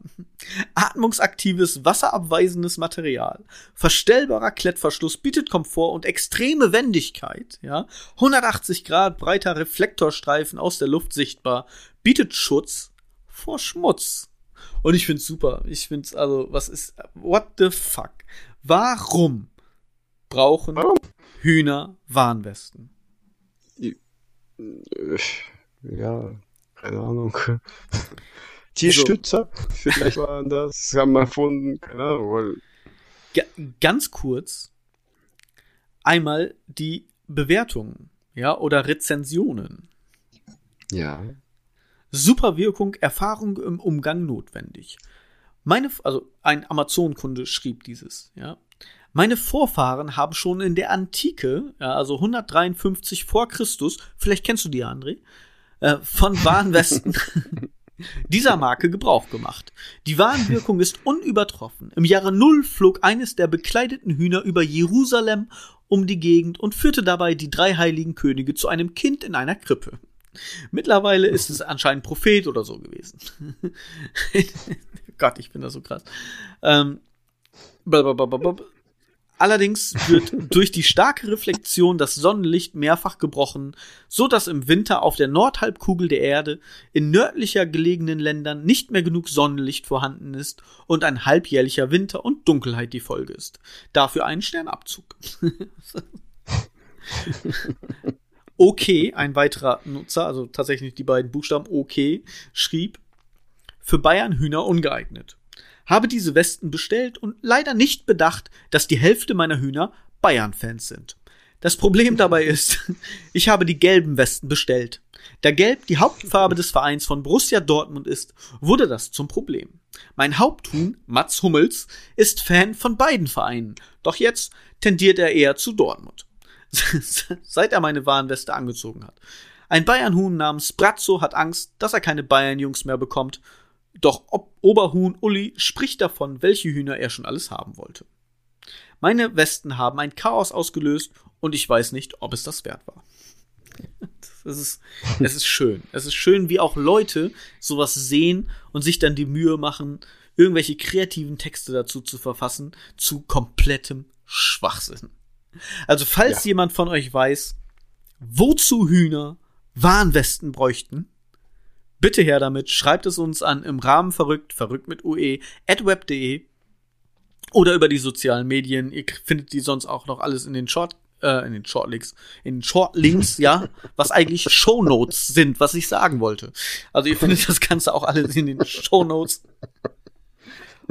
Atmungsaktives, wasserabweisendes Material. Verstellbarer Klettverschluss bietet Komfort und extreme Wendigkeit, ja. 180 Grad breiter Reflektorstreifen aus der Luft sichtbar, bietet Schutz vor Schmutz. Und ich find's super. Ich find's also, was ist, what the fuck? Warum brauchen Warum? Hühner Warnwesten? Äh, Ja, keine Ahnung. Tierstützer, vielleicht waren das, haben wir erfunden, keine Ahnung, weil Ga ganz kurz einmal die Bewertungen, ja, oder Rezensionen. ja. Super Wirkung, Erfahrung im Umgang notwendig. Meine, also ein Amazon-Kunde schrieb dieses, ja. Meine Vorfahren haben schon in der Antike, ja, also 153 vor Christus, vielleicht kennst du die, André, äh, von Warnwesten dieser Marke Gebrauch gemacht. Die Warnwirkung ist unübertroffen. Im Jahre Null flog eines der bekleideten Hühner über Jerusalem um die Gegend und führte dabei die drei heiligen Könige zu einem Kind in einer Krippe. Mittlerweile ist es anscheinend Prophet oder so gewesen. Gott, ich bin da so krass. Ähm. Allerdings wird durch die starke Reflexion das Sonnenlicht mehrfach gebrochen, so dass im Winter auf der Nordhalbkugel der Erde in nördlicher gelegenen Ländern nicht mehr genug Sonnenlicht vorhanden ist und ein halbjährlicher Winter und Dunkelheit die Folge ist. Dafür einen Sternabzug. okay, ein weiterer Nutzer, also tatsächlich die beiden Buchstaben okay, schrieb, für Bayern Hühner ungeeignet. Habe diese Westen bestellt und leider nicht bedacht, dass die Hälfte meiner Hühner Bayern-Fans sind. Das Problem dabei ist, ich habe die gelben Westen bestellt. Da Gelb die Hauptfarbe des Vereins von Borussia Dortmund ist, wurde das zum Problem. Mein Haupthuhn, Mats Hummels, ist Fan von beiden Vereinen, doch jetzt tendiert er eher zu Dortmund. Seit er meine Warnweste angezogen hat. Ein Bayernhuhn namens Brazzo hat Angst, dass er keine Bayernjungs mehr bekommt. Doch Ob Oberhuhn Uli spricht davon, welche Hühner er schon alles haben wollte. Meine Westen haben ein Chaos ausgelöst und ich weiß nicht, ob es das wert war. Es ist, es ist schön. Es ist schön, wie auch Leute sowas sehen und sich dann die Mühe machen, irgendwelche kreativen Texte dazu zu verfassen, zu komplettem Schwachsinn. Also, falls Ja. jemand von euch weiß, wozu Hühner Warnwesten bräuchten, bitte her damit, schreibt es uns an im Rahmen verrückt, verrückt mit UE, at web.de oder über die sozialen Medien. Ihr findet die sonst auch noch alles in den Short, äh, in den Shortlinks, in den Shortlinks, ja, was eigentlich Shownotes sind, was ich sagen wollte. Also ihr findet das Ganze auch alles in den Shownotes.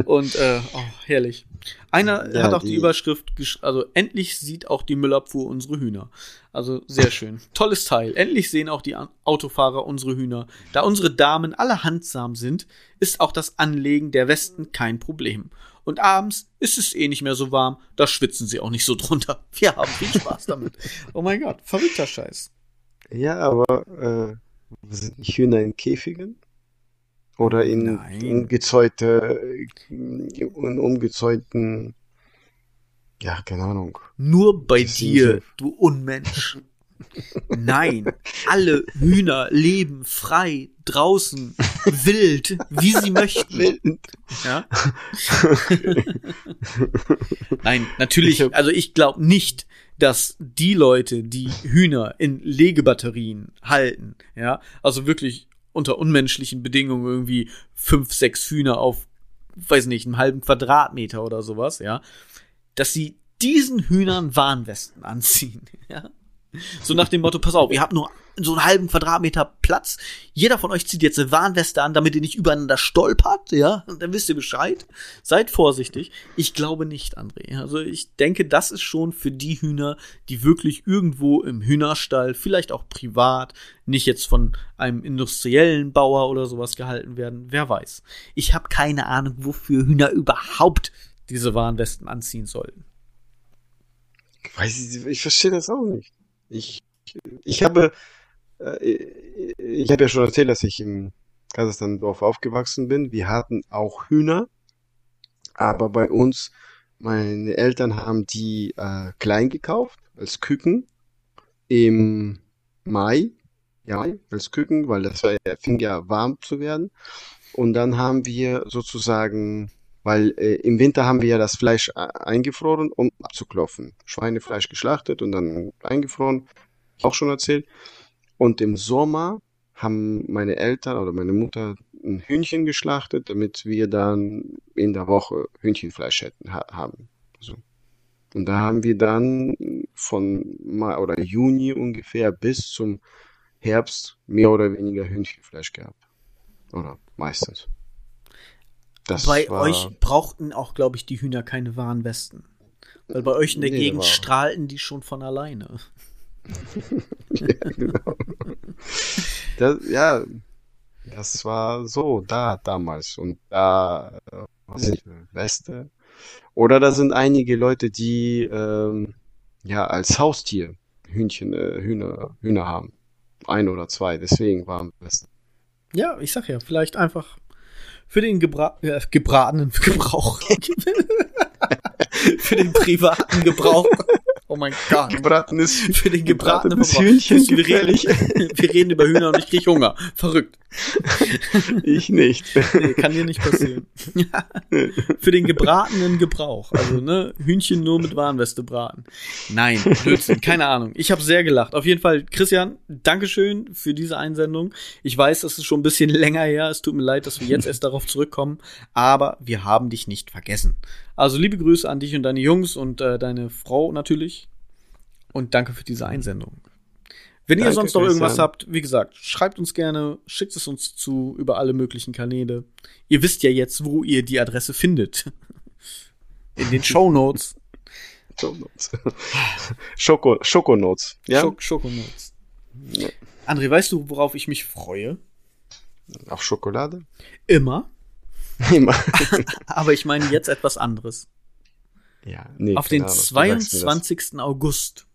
Und äh, oh, herrlich. Einer Ja, hat auch die, die- Überschrift, also endlich sieht auch die Müllabfuhr unsere Hühner. Also sehr schön. Tolles Teil. Endlich sehen auch die Autofahrer unsere Hühner. Da unsere Damen alle handsam sind, ist auch das Anlegen der Westen kein Problem. Und abends ist es eh nicht mehr so warm, da schwitzen sie auch nicht so drunter. Wir haben viel Spaß damit. Oh mein Gott, verrückter Scheiß. Ja, aber äh, sind die Hühner in Käfigen? Oder in Nein. ungezäunte, in umgezäunten, ja, keine Ahnung. Nur bei dir, du Unmensch. Nein, alle Hühner leben frei, draußen, wild, wie sie möchten. Ja? Nein, natürlich, also ich glaube nicht, dass die Leute, die Hühner in Legebatterien halten, ja, also wirklich unter unmenschlichen Bedingungen irgendwie fünf, sechs Hühner auf, weiß nicht, einem halben Quadratmeter oder sowas, ja, dass sie diesen Hühnern Warnwesten anziehen, ja. So nach dem Motto, pass auf, ihr habt nur so einen halben Quadratmeter Platz. Jeder von euch zieht jetzt eine Warnweste an, damit ihr nicht übereinander stolpert, ja? Dann wisst ihr Bescheid. Seid vorsichtig. Ich glaube nicht, André. Also ich denke, das ist schon für die Hühner, die wirklich irgendwo im Hühnerstall, vielleicht auch privat, nicht jetzt von einem industriellen Bauer oder sowas gehalten werden. Wer weiß. Ich habe keine Ahnung, wofür Hühner überhaupt diese Warnwesten anziehen sollten. Weiß ich, ich verstehe das auch nicht. Ich, ich habe, ich habe ja schon erzählt, dass ich im Kasachstan-Dorf aufgewachsen bin. Wir hatten auch Hühner, aber bei uns, meine Eltern haben die äh, klein gekauft, als Küken, im Mai, ja, als Küken, weil das war, fing ja warm zu werden. Und dann haben wir sozusagen, weil äh, im Winter haben wir ja das Fleisch äh, eingefroren, um abzuklopfen. Schweinefleisch geschlachtet und dann eingefroren, auch schon erzählt. Und im Sommer haben meine Eltern oder meine Mutter ein Hühnchen geschlachtet, damit wir dann in der Woche Hühnchenfleisch hätten, ha haben. So. Und da haben wir dann von Mai oder Juni ungefähr bis zum Herbst mehr oder weniger Hühnchenfleisch gehabt. Oder meistens. Das bei war... euch brauchten auch, glaube ich, die Hühner keine Warnwesten. Weil bei euch in der nee, Gegend strahlten die schon von alleine. ja, genau. Das, ja, das war so da damals. Und da, äh, was ich, Weste. Oder da sind einige Leute, die ähm, ja als Haustier Hühnchen, äh, Hühner, Hühner haben. Ein oder zwei, deswegen waren Westen. Ja, ich sag ja, vielleicht einfach für den Gebra äh, gebratenen Gebrauch. für den privaten Gebrauch. Oh mein Gott. Gebratenes, für den gebratenen gebratenes Hühnchen wir reden, wir reden über Hühner und ich krieg Hunger. Verrückt. Ich nicht. Nee, kann dir nicht passieren. für den gebratenen Gebrauch. Also, ne, Hühnchen nur mit Warnweste braten. Nein, Blödsinn, keine Ahnung. Ich habe sehr gelacht. Auf jeden Fall, Christian, Dankeschön für diese Einsendung. Ich weiß, das ist schon ein bisschen länger her. Es tut mir leid, dass wir jetzt erst darauf zurückkommen. Aber wir haben dich nicht vergessen. Also liebe Grüße an dich und deine Jungs und äh, deine Frau natürlich. Und danke für diese Einsendung. Wenn danke, ihr sonst noch irgendwas Christian. habt, wie gesagt, schreibt uns gerne, schickt es uns zu über alle möglichen Kanäle. Ihr wisst ja jetzt, wo ihr die Adresse findet. In den Show Notes. Show Notes. Schoko, Schokonotes. Ja? Schok Schokonotes. Ja. André, weißt du, worauf ich mich freue? Auf Schokolade? Immer. Aber ich meine jetzt etwas anderes. Ja, nee, Auf den Ahnung, 22. August.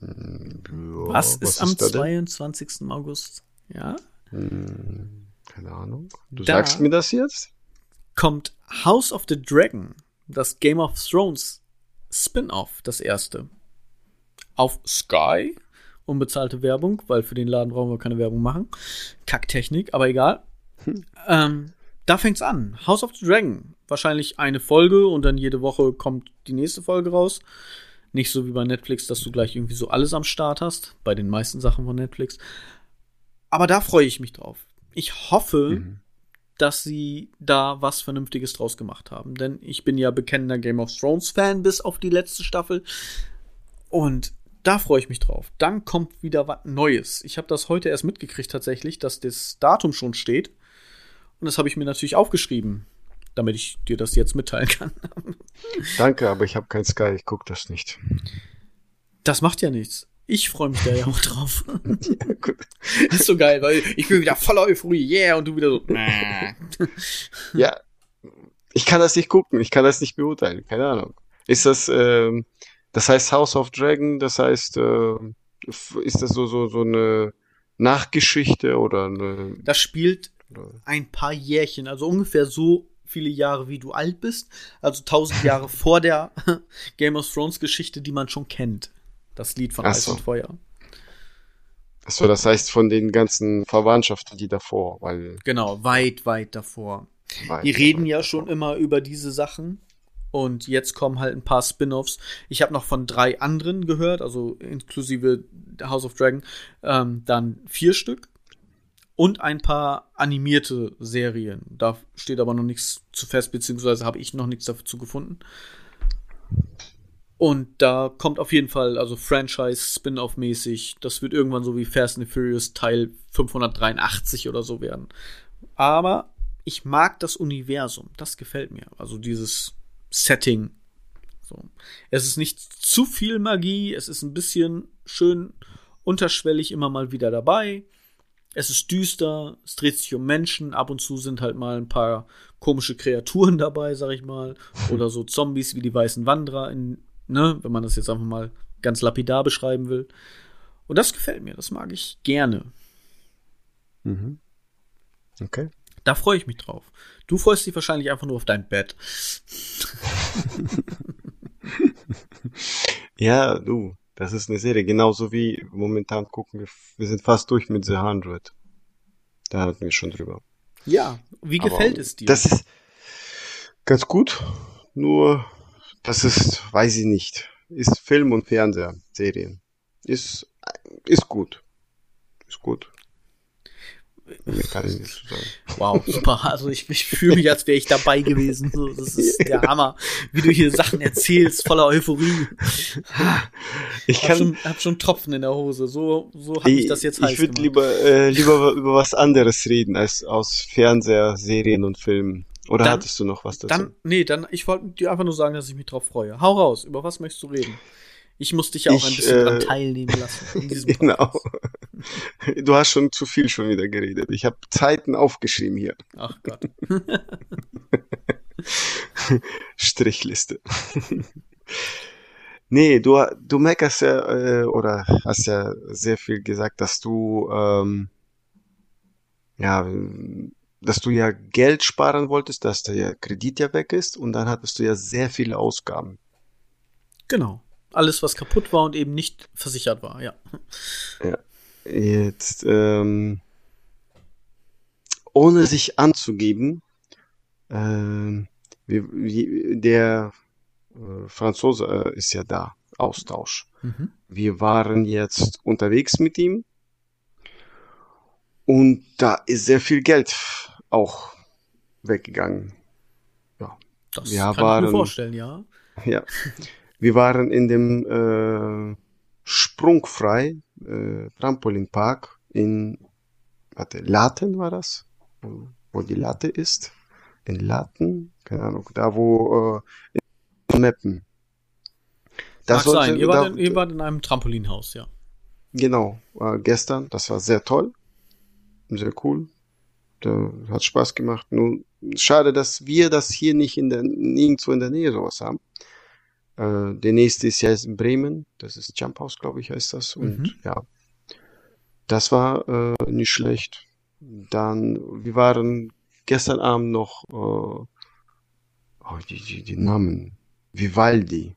Hm, was, ist was am 22. August? Ja? Hm, keine Ahnung. Du da sagst mir das jetzt? Kommt House of the Dragon, das Game of Thrones Spin-off, das erste. Auf Sky. Unbezahlte Werbung, weil für den Laden brauchen wir keine Werbung machen. Kacktechnik, aber egal. Ähm, da fängt's an. House of the Dragon. Wahrscheinlich eine Folge und dann jede Woche kommt die nächste Folge raus. Nicht so wie bei Netflix, dass du gleich irgendwie so alles am Start hast. Bei den meisten Sachen von Netflix. Aber da freue ich mich drauf. Ich hoffe, mhm. dass sie da was Vernünftiges draus gemacht haben. Denn ich bin ja bekennender Game of Thrones Fan bis auf die letzte Staffel. Und da freue ich mich drauf. Dann kommt wieder was Neues. Ich habe das heute erst mitgekriegt tatsächlich, dass das Datum schon steht. Und das habe ich mir natürlich aufgeschrieben, damit ich dir das jetzt mitteilen kann. Danke, aber ich habe kein Sky, ich gucke das nicht. Das macht ja nichts. Ich freue mich da ja auch drauf. ja, gut. Das ist so geil, weil ich bin wieder voller Euphorie, yeah, und du wieder so. ja, ich kann das nicht gucken, ich kann das nicht beurteilen, keine Ahnung. Ist das, ähm, das heißt House of Dragon, das heißt, äh, ist das so, so, so eine Nachgeschichte oder eine. Das spielt ein paar Jährchen, also ungefähr so viele Jahre, wie du alt bist. Also tausend Jahre vor der Game of Thrones Geschichte, die man schon kennt. Das Lied von Ach Eis so. und Feuer. Achso, das heißt von den ganzen Verwandtschaften, die davor, weil. Genau, weit, weit davor. Weit, die reden ja davor. schon immer über diese Sachen. Und jetzt kommen halt ein paar Spin-offs. Ich habe noch von drei anderen gehört, also inklusive House of Dragon, ähm, dann vier Stück und ein paar animierte Serien. Da steht aber noch nichts zu fest, beziehungsweise habe ich noch nichts dazu gefunden. Und da kommt auf jeden Fall, also Franchise, Spin-off-mäßig, das wird irgendwann so wie Fast and Furious Teil 583 oder so werden. Aber ich mag das Universum, das gefällt mir. Also dieses Setting. So. Es ist nicht zu viel Magie, es ist ein bisschen schön unterschwellig immer mal wieder dabei. Es ist düster, es dreht sich um Menschen, ab und zu sind halt mal ein paar komische Kreaturen dabei, sag ich mal. Oder so Zombies wie die weißen Wanderer, in, ne, wenn man das jetzt einfach mal ganz lapidar beschreiben will. Und das gefällt mir, das mag ich gerne. Mhm. Okay. Da freue ich mich drauf. Du freust dich wahrscheinlich einfach nur auf dein Bett. ja, du, Das ist eine Serie, genauso wie momentan gucken wir, wir sind fast durch mit The 100. Da hatten wir schon drüber. Ja, wie gefällt Aber es dir? Das ist ganz gut, nur das ist, weiß ich nicht, ist Film und Fernseher, Serien. Ist, ist gut. Ist gut. Mehr kann ich nicht so sagen. Wow, super. Also ich, ich fühle mich, als wäre ich dabei gewesen. So, das ist der Hammer, wie du hier Sachen erzählst, voller Euphorie. Ich Hab kann, schon, hab schon Tropfen in der Hose. So, so hat mich das jetzt heiß ich würde lieber, äh, lieber über was anderes reden als aus Fernseher, Serien und Filmen. Oder Dann- hattest du noch was dazu? Dann, nee, dann, ich wollte dir einfach nur sagen, dass ich mich drauf freue. Hau raus, über was möchtest du reden? Ich muss dich ja auch Ich, ein bisschen äh, dran teilnehmen lassen. In diesem genau. Du hast schon zu viel schon wieder geredet. Ich habe Zeiten aufgeschrieben hier. Ach Gott. Strichliste. nee, du, du meckerst ja, äh, oder hast ja sehr viel gesagt, dass du, ähm, ja, dass du ja Geld sparen wolltest, dass der Kredit ja weg ist und dann hattest du ja sehr viele Ausgaben. Genau. Alles, was kaputt war und eben nicht versichert war, ja. Jetzt, ähm, ohne sich anzugeben, ähm, wie, wie, der äh, Franzose äh, ist ja da, Austausch. Mhm. Wir waren jetzt unterwegs mit ihm und da ist sehr viel Geld auch weggegangen. Das Ja, kann ich mir waren- vorstellen, ja. Ja, wir waren in dem äh, Sprungfrei äh, Trampolinpark in, warte, Laten war das, wo, die Latte ist, in Laten, keine Ahnung, da wo äh, in Meppen. Da Mag sein. Ihr wart, in, ihr wart in einem Trampolinhaus, ja. Genau, äh, gestern, das war sehr toll, sehr cool, da hat Spaß gemacht. Nur schade, dass wir das hier nicht in der, nirgendwo in der Nähe sowas haben. Äh, der nächste ist ja in Bremen, das ist Jump House, glaube ich, heißt das. Und Mhm. ja, das war äh, nicht schlecht. Dann, wir waren gestern Abend noch, äh, oh, die, die, die Namen, Vivaldi,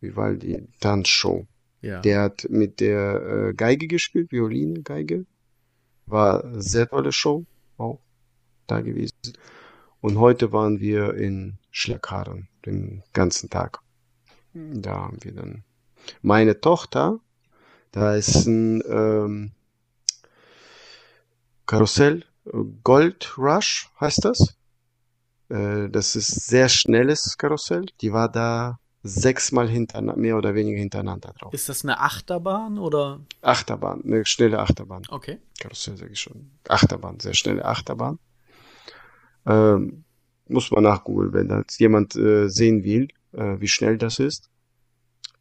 Vivaldi Tanzshow. Ja. Der hat mit der äh, Geige gespielt, Violine, Geige. War sehr tolle Show, auch da gewesen. Und heute waren wir in Schlaghaaren den ganzen Tag. Da haben wir dann meine Tochter, da ist ein ähm, Karussell, äh, Gold Rush heißt das. Äh, das ist sehr schnelles Karussell. Die war da sechsmal hintereinander, mehr oder weniger hintereinander drauf. Ist das eine Achterbahn oder? Achterbahn, eine schnelle Achterbahn. Okay. Karussell sage ich schon. Achterbahn, sehr schnelle Achterbahn. Ähm, muss man nachgoogeln, wenn das jemand äh, sehen will, äh, wie schnell das ist.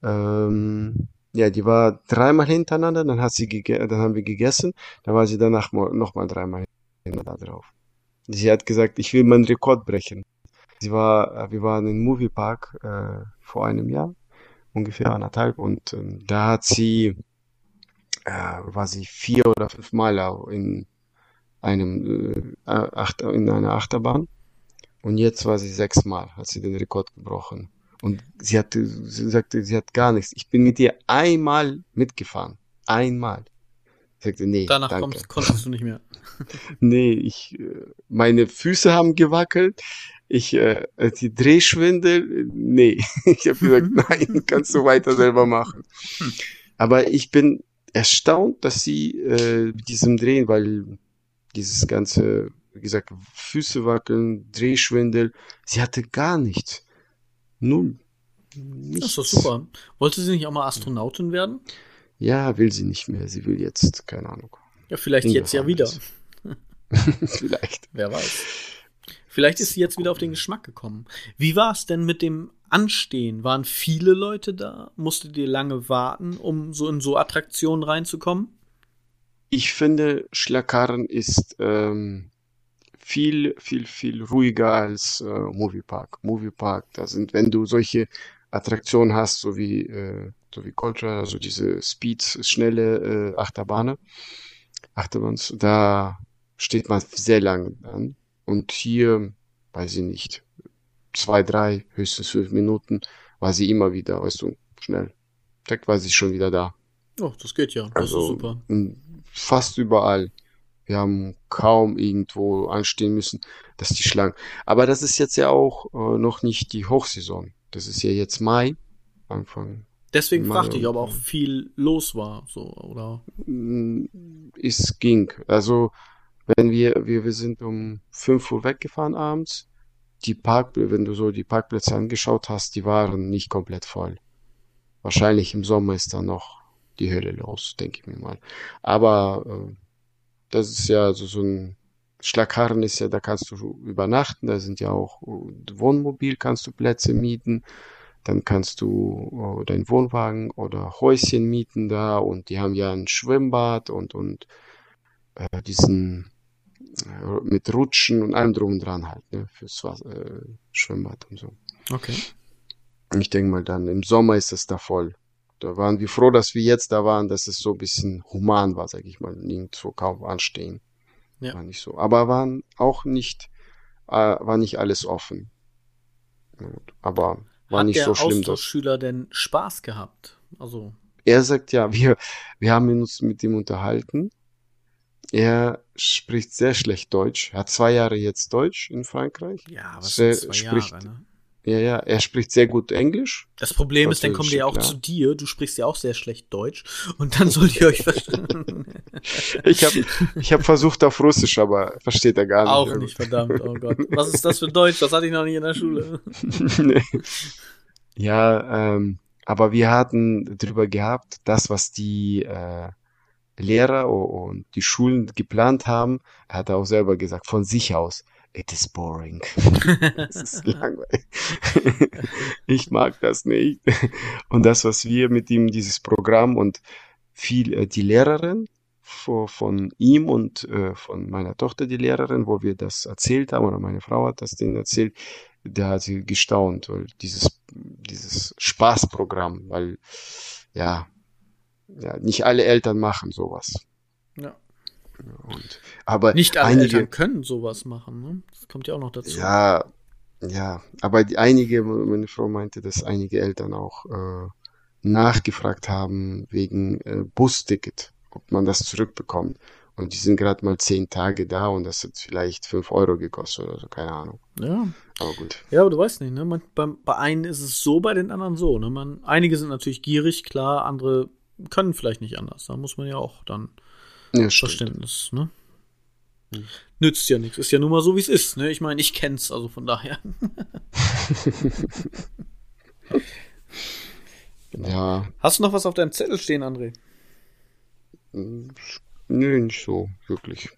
Ähm, ja, die war dreimal hintereinander, dann hat sie dann haben wir gegessen, dann war sie danach nochmal dreimal hintereinander drauf. Sie hat gesagt, ich will meinen Rekord brechen. Sie war, äh, wir waren im Moviepark äh, vor einem Jahr, ungefähr anderthalb, und ähm, da hat sie äh, war sie vier oder fünf Mal in einem äh, Acht, in einer Achterbahn und jetzt war sie sechs Mal, hat sie den Rekord gebrochen. Und sie hatte, sie sagte, sie hat gar nichts. Ich bin mit ihr einmal mitgefahren. Einmal. Ich sagte, nee, Danach danke. kommst, konntest du nicht mehr. Nee, ich, äh, meine Füße haben gewackelt. Ich, äh, die Drehschwindel, äh, nee. Ich habe gesagt, nein, kannst du weiter selber machen. Aber ich bin erstaunt, dass sie äh, mit diesem Drehen, weil dieses ganze, wie gesagt, Füße wackeln, Drehschwindel, sie hatte gar nichts. Null. Das Nichts. ist doch super. Wollte sie nicht auch mal Astronautin werden? Ja, will sie nicht mehr. Sie will jetzt, keine Ahnung. Ja, vielleicht jetzt ja wieder. Vielleicht. Wer weiß. Vielleicht ist sie jetzt wieder auf den Geschmack gekommen. Wie war es denn mit dem Anstehen? Waren viele Leute da? Musstet ihr lange warten, um so in so Attraktionen reinzukommen? Ich finde, Schlagkarren ist ähm, viel, viel, viel ruhiger als äh, Moviepark. Moviepark, da sind, wenn du solche Attraktionen hast, so wie, äh, so wie Coltra, also diese Speeds, schnelle äh, Achterbahnen, Achterbahns, da steht man sehr lange an. Und hier, weiß ich nicht, zwei, drei, höchstens fünf Minuten, war sie immer wieder, weißt du, schnell. Direkt war sie schon wieder da. Oh, das geht ja. Das Also ist super. fast überall. Wir haben kaum irgendwo anstehen müssen, dass die Schlangen. Aber das ist jetzt ja auch äh, noch nicht die Hochsaison. Das ist ja jetzt Mai, Anfang. Deswegen Mal- fragte ich, ob auch viel los war, so, oder? Mm, Es ging. Also, wenn wir, wir, wir sind um 5 Uhr weggefahren abends. Die Park, wenn du so die Parkplätze angeschaut hast, die waren nicht komplett voll. Wahrscheinlich im Sommer ist da noch die Hölle los, denke ich mir mal. Aber äh, das ist ja so, so ein Schlagkarren ist ja, da kannst du übernachten, da sind ja auch äh, Wohnmobil, kannst du Plätze mieten. Dann kannst du äh, deinen Wohnwagen oder Häuschen mieten da und die haben ja ein Schwimmbad und, und äh, diesen äh, mit Rutschen und allem drum und dran halt, ne, fürs Wasser, äh, Schwimmbad und so. Okay. Ich denke mal dann, im Sommer ist es da voll. Da waren wir froh, dass wir jetzt da waren, dass es so ein bisschen human war, sag ich mal, nirgendwo kaum anstehen. Ja. War nicht so. Aber waren auch nicht, äh, war nicht alles offen. Gut. Aber war Hat nicht der so schlimm, dass Austauschschüler denn Spaß gehabt? Also, Er sagt ja, wir, wir haben uns mit ihm unterhalten. Er spricht sehr schlecht Deutsch. Er hat zwei Jahre jetzt Deutsch in Frankreich. ja, was Sehr- sind zwei spricht- Jahre, ne? Ja, ja, er spricht sehr gut Englisch. Das Problem ist, dann kommen die ja auch Französisch, zu dir, du sprichst ja auch sehr schlecht Deutsch und dann sollt ihr euch verstehen. Ich habe ich hab versucht auf Russisch, aber versteht er gar nicht. auch nicht, verdammt, oh Gott. Was ist das für Deutsch? Das hatte ich noch nicht in der Schule. Nee. Ja, ähm, aber wir hatten drüber gehabt, das, was die äh, Lehrer und die Schulen geplant haben, er hat auch selber gesagt, von sich aus, it is boring. Es ist langweilig. Ich mag das nicht. Und das, was wir mit ihm, dieses Programm und viel, äh, die Lehrerin von, ihm und äh, von meiner Tochter, die Lehrerin, wo wir das erzählt haben, oder meine Frau hat das denen erzählt, da hat sie gestaunt, weil dieses, dieses Spaßprogramm, weil, ja, ja, nicht alle Eltern machen sowas. Ja. Und, aber Nicht alle einige, Eltern können sowas machen, ne? Das kommt ja auch noch dazu. ja, ja, aber die, einige, meine Frau meinte, dass einige Eltern auch äh, nachgefragt haben wegen äh, Busticket, ob man das zurückbekommt. Und die sind gerade mal zehn Tage da und das hat vielleicht fünf Euro gekostet oder so, keine Ahnung. Ja, Aber gut. ja aber du weißt nicht, ne? Man, beim, bei einen ist es so, bei den anderen so, ne? Man, einige sind natürlich gierig, klar, andere können vielleicht nicht anders. Da muss man ja auch dann Ja. Verständnis, ne? Hm. Nützt ja nichts. Ist ja nun mal so, wie es ist, ne? Ich meine, ich kenn's, also von daher. Ja, Hast du noch was auf deinem Zettel stehen, André? mm, nö, nicht so, wirklich.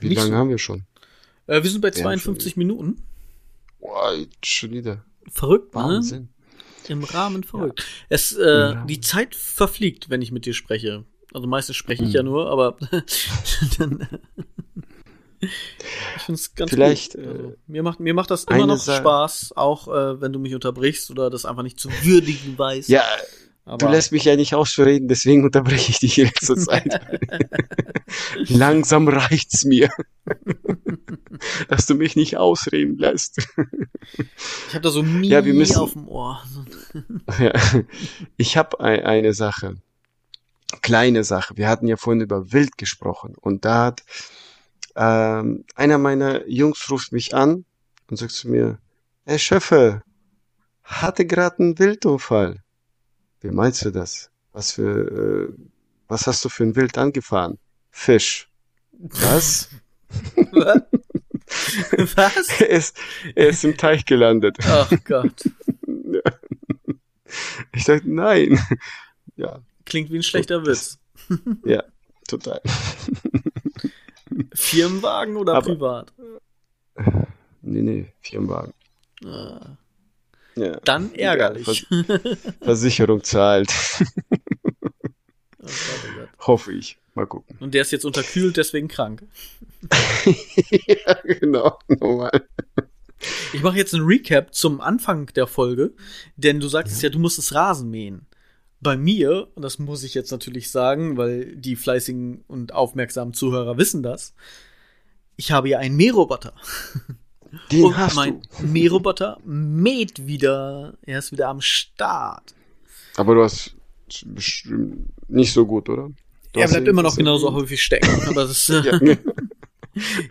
Wie Nicht lange so? haben wir schon? Äh, wir sind bei Ja, 52 Minuten. Boah, schon wieder. Verrückt, ne? Wahnsinn. Im Rahmen verrückt. Es, äh, Rahmen. die Zeit verfliegt, wenn ich mit dir spreche. Also meistens spreche ich Mhm. ja nur, aber dann, ich finde es ganz Vielleicht, gut. äh, Also, mir macht mir macht das immer noch Sa- Spaß, auch äh, wenn du mich unterbrichst oder das einfach nicht zu würdigen weißt. Ja, aber du lässt mich ja nicht ausreden, deswegen unterbreche ich dich in letzter Zeit. Langsam reicht's mir, dass du mich nicht ausreden lässt. ich habe da so Mie Ja, wir müssen- auf dem Ohr. Ja. Ich habe eine Sache, kleine Sache. Wir hatten ja vorhin über Wild gesprochen und da hat ähm, einer meiner Jungs ruft mich an und sagt zu mir, Herr Schöffe, hatte gerade einen Wildunfall. Wie meinst du das? Was für, äh, was hast du für ein Wild angefahren? Fisch. Was? Was? er, ist, er ist im Teich gelandet. Ach Gott. Ich dachte, nein. Ja, Klingt wie ein schlechter Witz. ja, total. Firmenwagen oder Aber- privat? Nee, nee, Firmenwagen. Ah, Ja. Dann ärgerlich. Versicherung zahlt. Oh Gott, oh Gott. Hoffe ich. Mal gucken. Und der ist jetzt unterkühlt, deswegen krank. ja, genau. Normal. Ich mache jetzt einen Recap zum Anfang der Folge, denn du sagtest ja, du musstest Rasen mähen. Bei mir, und das muss ich jetzt natürlich sagen, weil die fleißigen und aufmerksamen Zuhörer wissen das, ich habe ja einen Mähroboter. Den und hast mein du. Mähroboter mäht wieder. Er ist wieder am Start. Aber du hast bestimmt nicht so gut, oder? Du er bleibt immer noch genauso häufig stecken. Aber das ist, äh,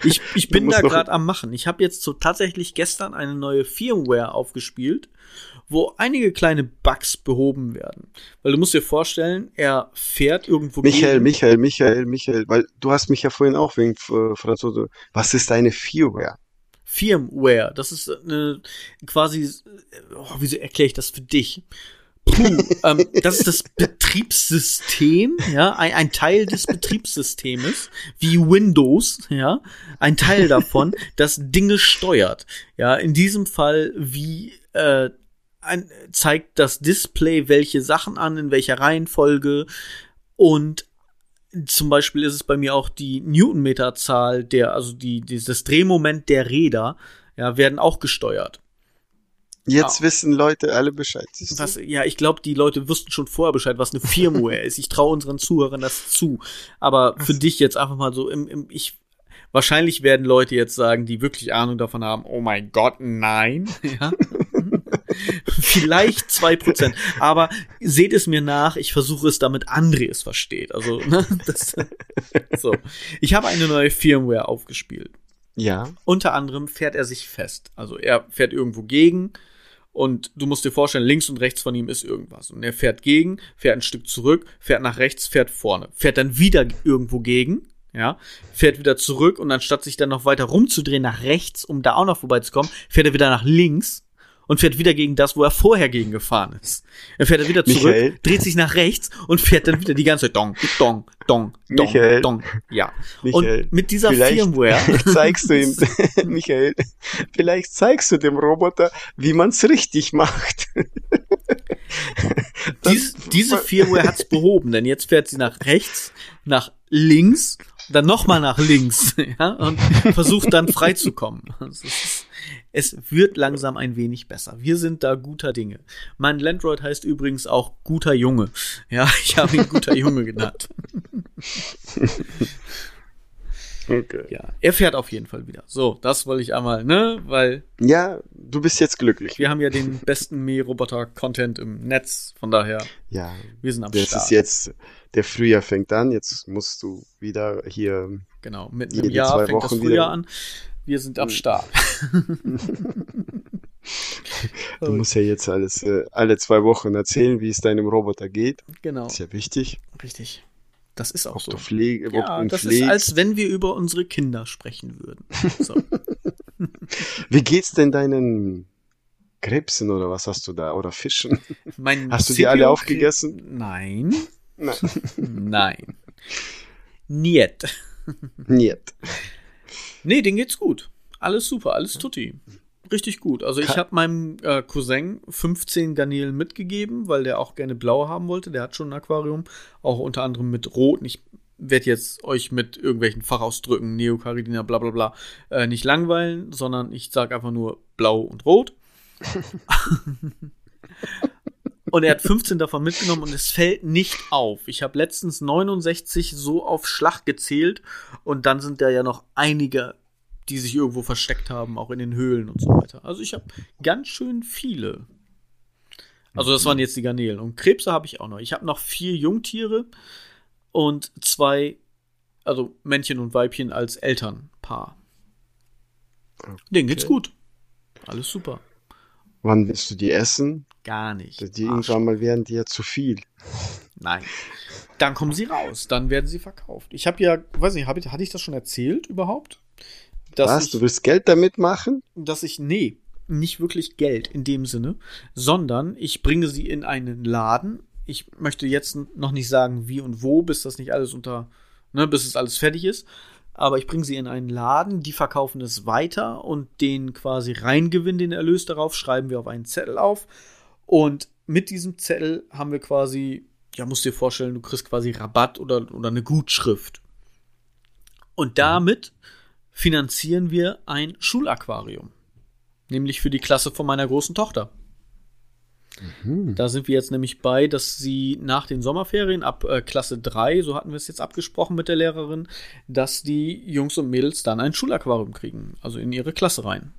ich, ich bin da gerade am Machen. Ich habe jetzt so tatsächlich gestern eine neue Firmware aufgespielt, wo einige kleine Bugs behoben werden. Weil du musst dir vorstellen, er fährt irgendwo Michael, gegen- Michael, Michael, Michael, weil du hast mich ja vorhin auch wegen äh, Franzose. Was ist eine Firmware? Firmware. Das ist eine quasi, oh, wieso erkläre ich das für dich? Puh, ähm, das ist das Betriebssystem, ja, ein, ein Teil des Betriebssystems, wie Windows, ja, ein Teil davon, das Dinge steuert. Ja, in diesem Fall wie äh, ein, zeigt das Display welche Sachen an, in welcher Reihenfolge und zum Beispiel ist es bei mir auch die Newtonmeterzahl der, also die, dieses Drehmoment der Räder, ja, werden auch gesteuert. Jetzt Ah. wissen Leute alle Bescheid. Was, ja, ich glaube, die Leute wussten schon vorher Bescheid, was eine Firmware ist. Ich traue unseren Zuhörern das zu. Aber für dich jetzt einfach mal so im, im ich wahrscheinlich werden Leute jetzt sagen, die wirklich Ahnung davon haben, oh mein Gott, nein. Ja. Vielleicht zwei Prozent. Aber seht es mir nach, ich versuche es, damit André es versteht. Also, ne, das, so. Ich habe eine neue Firmware aufgespielt. Ja. Unter anderem fährt er sich fest. Also er fährt irgendwo gegen und du musst dir vorstellen, links und rechts von ihm ist irgendwas. Und er fährt gegen, fährt ein Stück zurück, fährt nach rechts, fährt vorne, fährt dann wieder irgendwo gegen, ja, fährt wieder zurück und anstatt sich dann noch weiter rumzudrehen nach rechts, um da auch noch vorbeizukommen, fährt er wieder nach links und fährt wieder gegen das, wo er vorher gegen gefahren ist. Er fährt dann wieder zurück, Michael? dreht sich nach rechts und fährt dann wieder die ganze Zeit dong, dong, dong, dong, Michael? dong. Ja. Michael, und mit dieser vielleicht- Firmware zeigst du ihm, Michael, vielleicht zeigst du dem Roboter, wie man's richtig macht. Dies, diese Firmware hat's behoben, denn jetzt fährt sie nach rechts, nach links, dann nochmal nach links, ja, und versucht dann freizukommen. Also es, es wird langsam ein wenig besser. Wir sind da guter Dinge. Mein Landroid heißt übrigens auch guter Junge. Ja, ich habe ihn guter Junge genannt. Okay. Ja, er fährt auf jeden Fall wieder. So, das wollte ich einmal, ne, weil Ja, du bist jetzt glücklich. wir haben ja den besten Mähroboter-Content im Netz, von daher, Ja, wir sind am das Start. ist jetzt, der Frühjahr fängt an, jetzt musst du wieder hier, Genau, mitten Jede im Jahr zwei fängt das Wochen Frühjahr wieder. an. Wir sind am Start. du musst ja jetzt alles, äh, alle zwei Wochen erzählen, wie es deinem Roboter geht. Genau, Ist ja wichtig. richtig. Das ist auch Ob so. du pflege, Ja, das ist, pflegst. als wenn wir über unsere Kinder sprechen würden. So. Wie geht's denn deinen Krebsen oder was hast du da? Oder Fischen? Mein Hast du die alle aufgegessen? Nein. Nein. Nein. Niet. Niet. Nee, denen geht's gut. Alles super, alles tutti. Richtig gut. Also ich habe meinem äh, Cousin 15 Garnelen mitgegeben, weil der auch gerne blaue haben wollte. Der hat schon ein Aquarium, auch unter anderem mit Rot. Ich werde jetzt euch mit irgendwelchen Fachausdrücken, Neocaridina, bla bla bla, äh, nicht langweilen, sondern ich sage einfach nur blau und rot. Und er hat 15 davon mitgenommen und es fällt nicht auf. Ich habe letztens 69 so auf Schlag gezählt und dann sind da ja noch einige, die sich irgendwo versteckt haben, auch in den Höhlen und so weiter. Also ich habe ganz schön viele. Also das waren jetzt die Garnelen. Und Krebse habe ich auch noch. Ich habe noch vier Jungtiere und zwei, also Männchen und Weibchen als Elternpaar. Denen geht's Okay. gut. Alles super. Wann willst du die essen? Gar nicht. Die irgendwann mal werden die ja zu viel. Nein. Dann kommen sie raus, dann werden sie verkauft. Ich habe ja, weiß nicht, hab ich, hatte ich das schon erzählt überhaupt? Dass Was? ich, Du willst Geld damit machen? dass ich, nee, nicht wirklich Geld in dem Sinne, sondern ich bringe sie in einen Laden. Ich möchte jetzt noch nicht sagen, wie und wo, bis das nicht alles unter, ne, bis es alles fertig ist. Aber ich bringe sie in einen Laden, die verkaufen es weiter und den quasi Reingewinn, den Erlös darauf, schreiben wir auf einen Zettel auf. Und mit diesem Zettel haben wir quasi, ja, musst dir vorstellen, du kriegst quasi Rabatt oder, oder eine Gutschrift. Und damit finanzieren wir ein Schulaquarium. Nämlich für die Klasse von meiner großen Tochter. Da sind wir jetzt nämlich bei, dass sie nach den Sommerferien ab äh, Klasse 3, so hatten wir es jetzt abgesprochen mit der Lehrerin, dass die Jungs und Mädels dann ein Schulaquarium kriegen, also in ihre Klasse rein.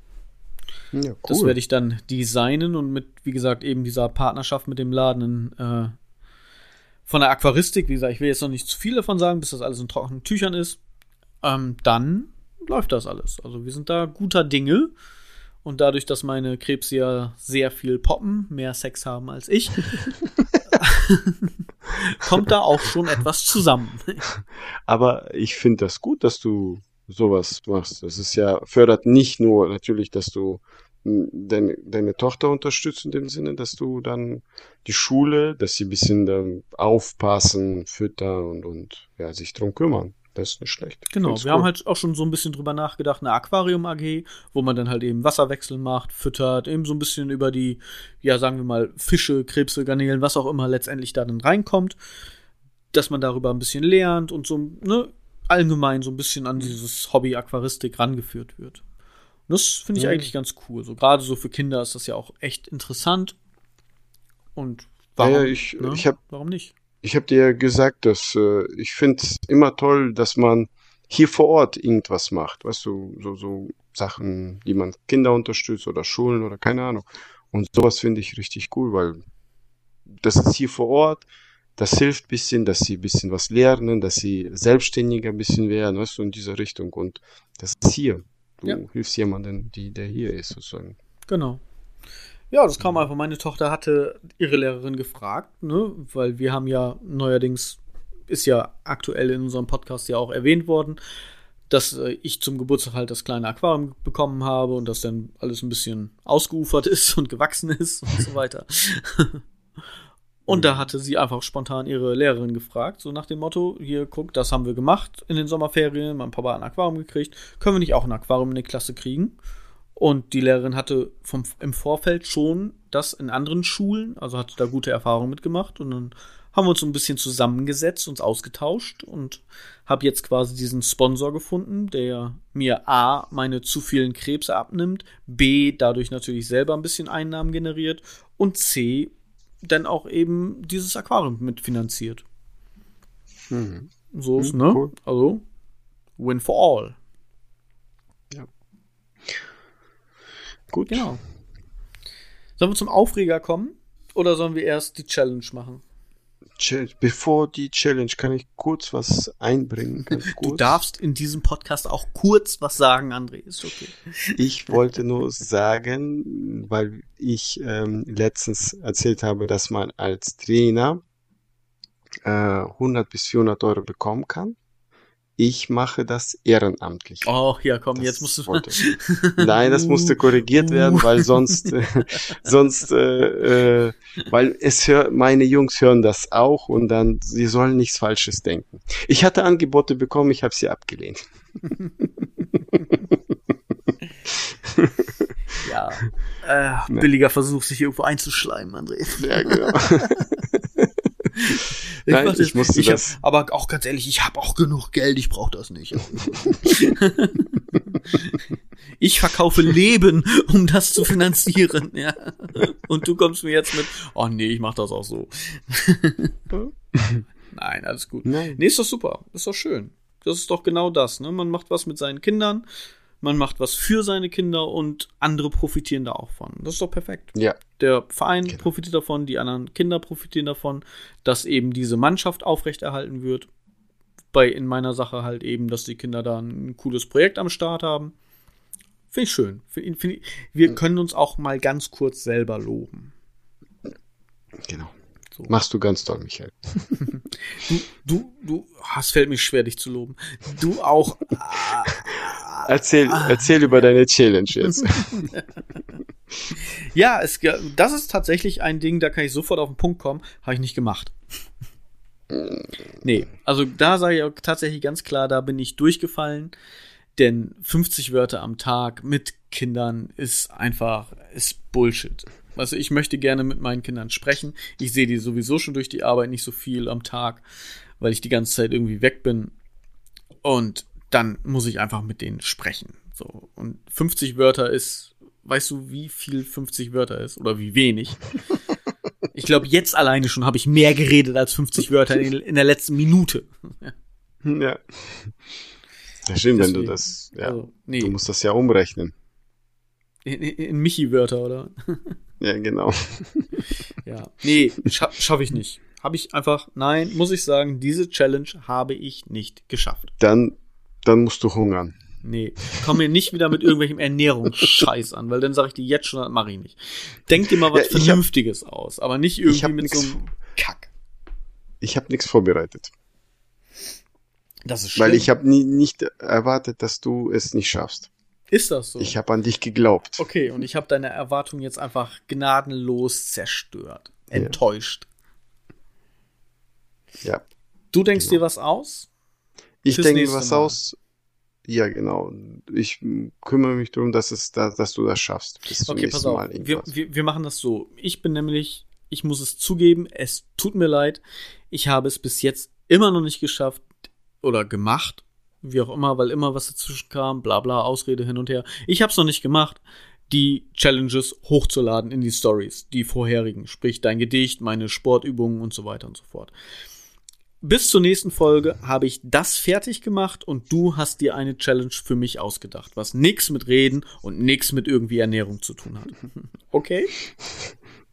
Ja, cool. Das werde ich dann designen und mit, wie gesagt, eben dieser Partnerschaft mit dem Laden in, äh, von der Aquaristik, wie gesagt, ich will jetzt noch nicht zu viel davon sagen, bis das alles in trockenen Tüchern ist, ähm, dann läuft das alles. Also wir sind da guter Dinge. Und dadurch, dass meine Krebse ja sehr viel poppen, mehr Sex haben als ich, kommt da auch schon etwas zusammen. Aber ich finde das gut, dass du sowas machst. Das ist ja, fördert nicht nur natürlich, dass du hm, deine, deine Tochter unterstützt in dem Sinne, dass du dann die Schule, dass sie ein bisschen dann aufpassen, füttern und, und ja, sich drum kümmern. Das ist nicht schlecht. Genau, Find's wir cool. haben halt auch schon so ein bisschen drüber nachgedacht, eine Aquarium AG, wo man dann halt eben Wasserwechsel macht, füttert, eben so ein bisschen über die, ja, sagen wir mal, Fische, Krebse, Garnelen, was auch immer letztendlich da dann reinkommt, dass man darüber ein bisschen lernt und so, ne, allgemein so ein bisschen an dieses Hobby Aquaristik rangeführt wird. Und das finde ich Ja. eigentlich ganz cool. So gerade so für Kinder ist das ja auch echt interessant. Und warum, ja, ich, ne? ich habe warum nicht? Ich hab dir gesagt, dass äh, ich finde es immer toll, dass man hier vor Ort irgendwas macht. Weißt du, so, so Sachen, die man Kinder unterstützt oder Schulen oder keine Ahnung. Und sowas finde ich richtig cool, weil das ist hier vor Ort. Das hilft bisschen, dass sie ein bisschen was lernen, dass sie selbstständiger ein bisschen werden, weißt du, in dieser Richtung. Und das ist hier. Du Ja. hilfst jemandem, die, der hier ist, sozusagen. Genau. Ja, das kam einfach. Meine Tochter hatte ihre Lehrerin gefragt, ne, weil wir haben ja neuerdings, ist ja aktuell in unserem Podcast ja auch erwähnt worden, dass äh, ich zum Geburtstag halt das kleine Aquarium bekommen habe und das dann alles ein bisschen ausgeufert ist und gewachsen ist und so weiter. Und da hatte sie einfach spontan ihre Lehrerin gefragt, so nach dem Motto, hier, guck, das haben wir gemacht in den Sommerferien, mein Papa hat ein Aquarium gekriegt, können wir nicht auch ein Aquarium in die Klasse kriegen? Und die Lehrerin hatte vom, im Vorfeld schon das in anderen Schulen, also hatte da gute Erfahrungen mitgemacht. Und dann haben wir uns so ein bisschen zusammengesetzt, uns ausgetauscht und habe jetzt quasi diesen Sponsor gefunden, der mir A, meine zu vielen Krebse abnimmt, B, dadurch natürlich selber ein bisschen Einnahmen generiert und C, dann auch eben dieses Aquarium mitfinanziert. Mhm. So ist, Mhm, ne? cool. Also, win for all. Gut. Genau. Sollen wir zum Aufreger kommen? Oder sollen wir erst die Challenge machen? Bevor die Challenge kann ich kurz was einbringen. Du darfst in diesem Podcast auch kurz was sagen, André. Ist okay. Ich wollte nur sagen, weil ich ähm, letztens erzählt habe, dass man als Trainer äh, 100 bis 400 Euro bekommen kann. Ich mache das ehrenamtlich. Oh, ja, komm, Das jetzt musst du. wollte- Nein, das musste korrigiert werden, weil sonst, äh, sonst, äh, äh, weil es hör, meine Jungs hören das auch und dann, sie sollen nichts Falsches denken. Ich hatte Angebote bekommen, ich habe sie abgelehnt. ja. Äh, billiger Versuch, sich irgendwo einzuschleimen, André. Ja, genau. Ich Nein, das- ich musste ich hab, das- Aber auch ganz ehrlich, ich habe auch genug Geld, ich brauche das nicht. ich verkaufe Leben, um das zu finanzieren, ja. Und du kommst mir jetzt mit, oh nee, ich mach das auch so. Nein, alles gut. Nein. Nee, ist doch super. Ist doch schön. Das ist doch genau das, ne? Man macht was mit seinen Kindern, man macht was für seine Kinder und andere profitieren da auch von. Das ist doch perfekt. Ja, Der Verein Genau. profitiert davon, die anderen Kinder profitieren davon, dass eben diese Mannschaft aufrechterhalten wird. Bei in meiner Sache halt eben, dass die Kinder da ein cooles Projekt am Start haben. Finde ich schön. Find, find ich, wir können uns auch mal ganz kurz selber loben. genau. So. Machst du ganz toll, Michael. Du, du, du, ah, es fällt mir schwer, dich zu loben. Du auch. Erzähl, erzähl über deine Challenge jetzt. Ja, es, das ist tatsächlich ein Ding, da kann ich sofort auf den Punkt kommen. Habe ich nicht gemacht. Nee, also da sage ich auch tatsächlich ganz klar, da bin ich durchgefallen. Denn 50 Wörter am Tag mit Kindern ist einfach, ist Bullshit. Also ich möchte gerne mit meinen Kindern sprechen. Ich sehe die sowieso schon durch die Arbeit nicht so viel am Tag, weil ich die ganze Zeit irgendwie weg bin. Und dann muss ich einfach mit denen sprechen. So. Und 50 Wörter ist, weißt du, wie viel 50 Wörter ist? Oder wie wenig? Ich glaube, jetzt alleine schon habe ich mehr geredet als 50 Wörter in, in der letzten Minute. ja. Ja, stimmt, wenn du Deswegen. das, ja. Also, nee, Du musst das ja umrechnen. in, in, in Michi-Wörter, oder? Ja, genau. Ja. Nee, scha schaffe ich nicht. Habe ich einfach, nein, muss ich sagen, diese Challenge habe ich nicht geschafft. Dann, dann musst du hungern. Nee, komm mir nicht wieder mit irgendwelchem Ernährungsscheiß an, weil dann sage ich dir jetzt schon, das mache ich nicht. Denk dir mal was Ja, ich hab- Vernünftiges aus, aber nicht irgendwie mit so einem Kack. Ich habe nichts vorbereitet, Das ist schlimm. weil ich habe nicht erwartet, dass du es nicht schaffst. Ist das so? Ich habe an dich geglaubt. okay, und ich habe deine Erwartung jetzt einfach gnadenlos zerstört. Enttäuscht. Ja. Du denkst dir was aus? Ich denke was Mal. aus. Ja, genau. Ich kümmere mich darum, dass es da, dass du das schaffst. Bis zum Okay, nächsten pass auf. Mal Wir, wir, wir machen das so. Ich bin nämlich, ich muss es zugeben, es tut mir leid. Ich habe es bis jetzt immer noch nicht geschafft oder gemacht. Wie auch immer, weil immer was dazwischen kam, bla bla, Ausrede hin und her. Ich habe es noch nicht gemacht, die Challenges hochzuladen in die Stories, die vorherigen. Sprich, dein Gedicht, meine Sportübungen und so weiter und so fort. Bis zur nächsten Folge habe ich das fertig gemacht und du hast dir eine Challenge für mich ausgedacht, was nichts mit Reden und nichts mit irgendwie Ernährung zu tun hat. Okay?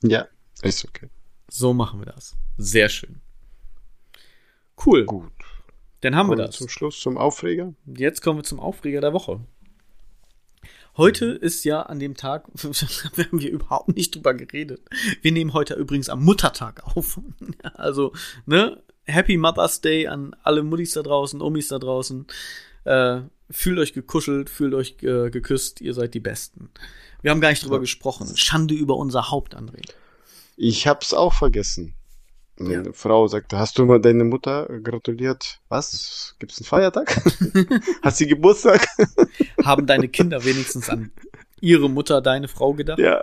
Ja, ist okay. So machen wir das. Sehr schön. Cool. Gut. Dann haben wir Kommen wir das. zum Schluss zum Aufreger. Jetzt kommen wir zum Aufreger der Woche. Heute ist ja an dem Tag, wir haben wir überhaupt nicht drüber geredet. Wir nehmen heute übrigens am Muttertag auf. Also, ne, Happy Mother's Day an alle Muttis da draußen, Omis da draußen. Äh, fühlt euch gekuschelt, fühlt euch äh, geküsst, ihr seid die Besten. Wir haben gar nicht drüber Ja. gesprochen. Schande über unser Haupt, André. Ich hab's auch vergessen. Meine Frau sagte, hast du mal deine Mutter gratuliert? Was? Gibt's einen Feiertag? Hat sie Geburtstag? Haben deine Kinder wenigstens an ihre Mutter, deine Frau gedacht? ja,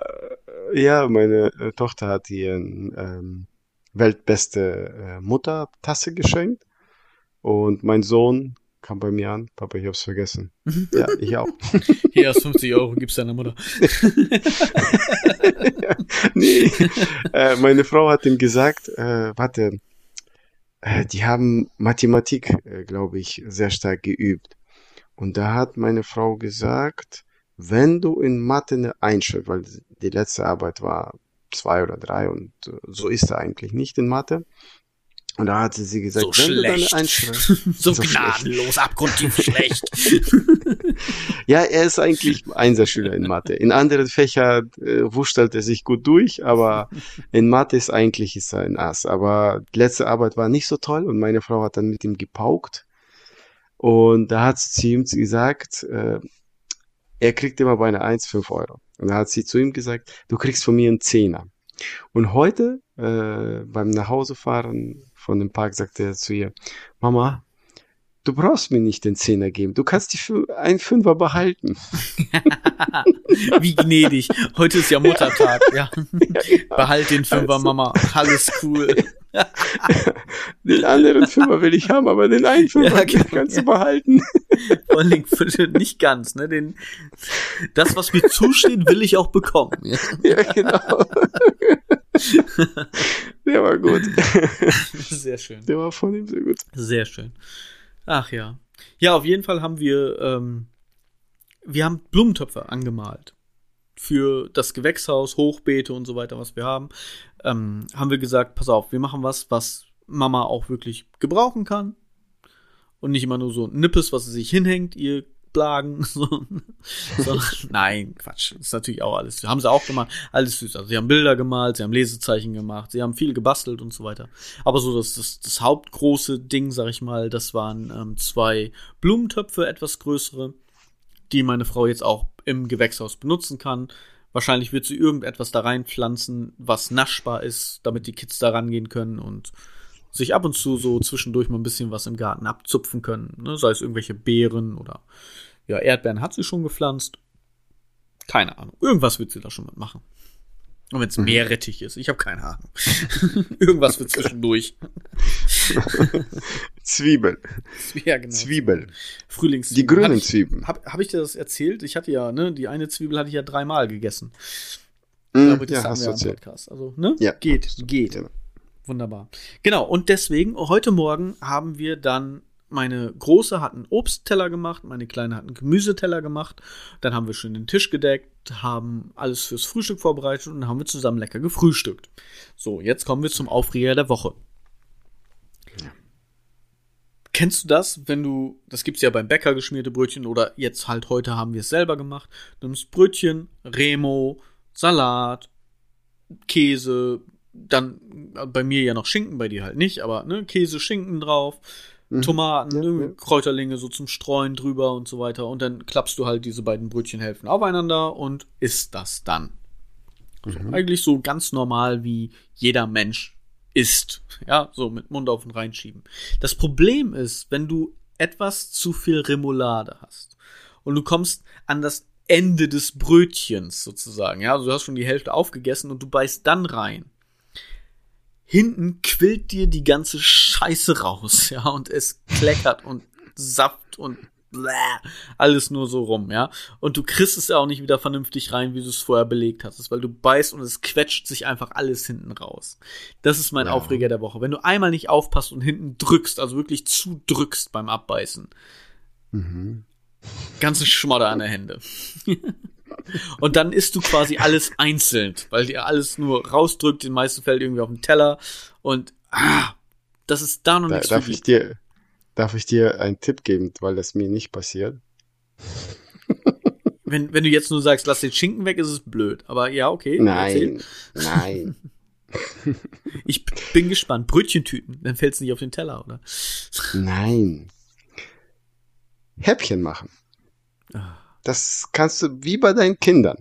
äh, ja, meine äh, Tochter hat ihr ähm, weltbeste äh, Muttertasse geschenkt. Und mein Sohn kam bei mir an, Papa, ich hab's vergessen. ja, ich auch. Hier hast 50 Euro, gib's deiner Mutter. nee, äh, meine Frau hat ihm gesagt, äh, warte, äh, die haben Mathematik, äh, glaube ich, sehr stark geübt. Und da hat meine Frau gesagt, wenn du in Mathe eine Einschrift, weil die letzte Arbeit war zwei oder drei und äh, so ist er eigentlich nicht in Mathe. Und da hatte sie gesagt, So wenn du deine schlecht. So, So gnadenlos, abgrundtief schlecht. Ja, er ist eigentlich Einserschüler in Mathe. In anderen Fächern äh, wurschtelt er sich gut durch, aber in Mathe ist eigentlich ist er ein Ass. Aber die letzte Arbeit war nicht so toll und meine Frau hat dann mit ihm gepaukt. Und da hat sie ihm gesagt, äh, er kriegt immer bei einer 1 5 Euro. Und da hat sie zu ihm gesagt, du kriegst von mir einen Zehner. Und heute, äh, beim Nachhausefahren von dem Park, sagte er zu ihr, Mama, du brauchst mir nicht den Zehner geben, du kannst die Fü- einen Fünfer behalten. Wie gnädig. Heute ist ja Muttertag, ja. Behalt den Fünfer, Mama. Alles cool. Den anderen Fünfer will ich haben, aber den einen Fünfer Ja, genau, kannst ja. du behalten. Vor bitte nicht ganz, ne? Den, das, was mir zusteht, will ich auch bekommen. Ja. Ja, genau. Der war gut. Sehr schön. Der war von ihm sehr gut. Sehr schön. Ach ja. Ja, auf jeden Fall haben wir, ähm, wir haben Blumentöpfe angemalt. Für das Gewächshaus, Hochbeete und so weiter, was wir haben. Ähm, haben wir gesagt, pass auf, wir machen was, was Mama auch wirklich gebrauchen kann. Und nicht immer nur so Nippes, was sie sich hinhängt, ihr Blagen. So. Nein, Quatsch. Das ist natürlich auch alles. Haben sie auch gemacht. Alles süß. Also sie haben Bilder gemalt, sie haben Lesezeichen gemacht, sie haben viel gebastelt und so weiter. Aber so das, das, das hauptgroße Ding, sag ich mal, das waren ähm, zwei Blumentöpfe, etwas größere, die meine Frau jetzt auch im Gewächshaus benutzen kann. Wahrscheinlich wird sie irgendetwas da reinpflanzen, was naschbar ist, damit die Kids da rangehen können und sich ab und zu so zwischendurch mal ein bisschen was im Garten abzupfen können. Ne? Sei es irgendwelche Beeren oder ja, Erdbeeren hat sie schon gepflanzt. Keine Ahnung. Irgendwas wird sie da schon mitmachen. Und wenn es Meerrettich ist, ich habe keine Ahnung. Irgendwas wird zwischendurch. Zwiebel. Ja, genau. Zwiebel. Frühlingszwiebeln. Die grünen Hab ich- Zwiebeln. Habe hab ich dir das erzählt? Ich hatte ja, ne, die eine Zwiebel hatte ich ja dreimal gegessen. Mm, Aber das ja, hatten hast wir du erzählt. Podcast. Also, ne? Ja. Geht, geht. Genau. Wunderbar. Genau, und deswegen, heute Morgen haben wir dann, meine Große hat einen Obstteller gemacht, meine Kleine hat einen Gemüseteller gemacht, dann haben wir schön den Tisch gedeckt, haben alles fürs Frühstück vorbereitet und dann haben wir zusammen lecker gefrühstückt. So, jetzt kommen wir zum Aufreger der Woche. kennst du das, wenn du, das gibt's ja beim Bäcker geschmierte Brötchen oder jetzt halt heute haben wir es selber gemacht. Du nimmst Brötchen, Remo, Salat, Käse, dann äh, bei mir ja noch Schinken, bei dir halt nicht, aber ne, Käse, Schinken drauf, Mhm. Tomaten, Ja, ne, ja. Kräuterlinge so zum Streuen drüber und so weiter. Und dann klappst du halt diese beiden Brötchenhälften aufeinander und isst das dann. Also eigentlich so ganz normal, wie jeder Mensch isst. Ja, so mit Mund auf und reinschieben. Das Problem ist, wenn du etwas zu viel Remoulade hast und du kommst an das Ende des Brötchens sozusagen, ja, also du hast schon die Hälfte aufgegessen und du beißt dann rein. Hinten quillt dir die ganze Scheiße raus, ja, und es kleckert und Saft und bläh, alles nur so rum, ja. Und du kriegst es ja auch nicht wieder vernünftig rein, wie du es vorher belegt hast, weil du beißt und es quetscht sich einfach alles hinten raus. Das ist mein Ja. Aufreger der Woche. Wenn du einmal nicht aufpasst und hinten drückst, also wirklich zudrückst beim Abbeißen, Mhm. ganzen Schmodder an der Hände. und dann isst du quasi alles einzeln, weil dir alles nur rausdrückt, den meisten fällt irgendwie auf den Teller und ah, das ist da noch Da, nichts darf ich dir, darf ich dir einen Tipp geben, weil das mir nicht passiert? Wenn, wenn du jetzt nur sagst, lass den Schinken weg, ist es blöd. Aber ja, okay. erzähl. Nein, nein, Ich bin gespannt. Brötchentüten, dann fällt es nicht auf den Teller, oder? nein. Häppchen machen. Ah. Das kannst du wie bei deinen Kindern.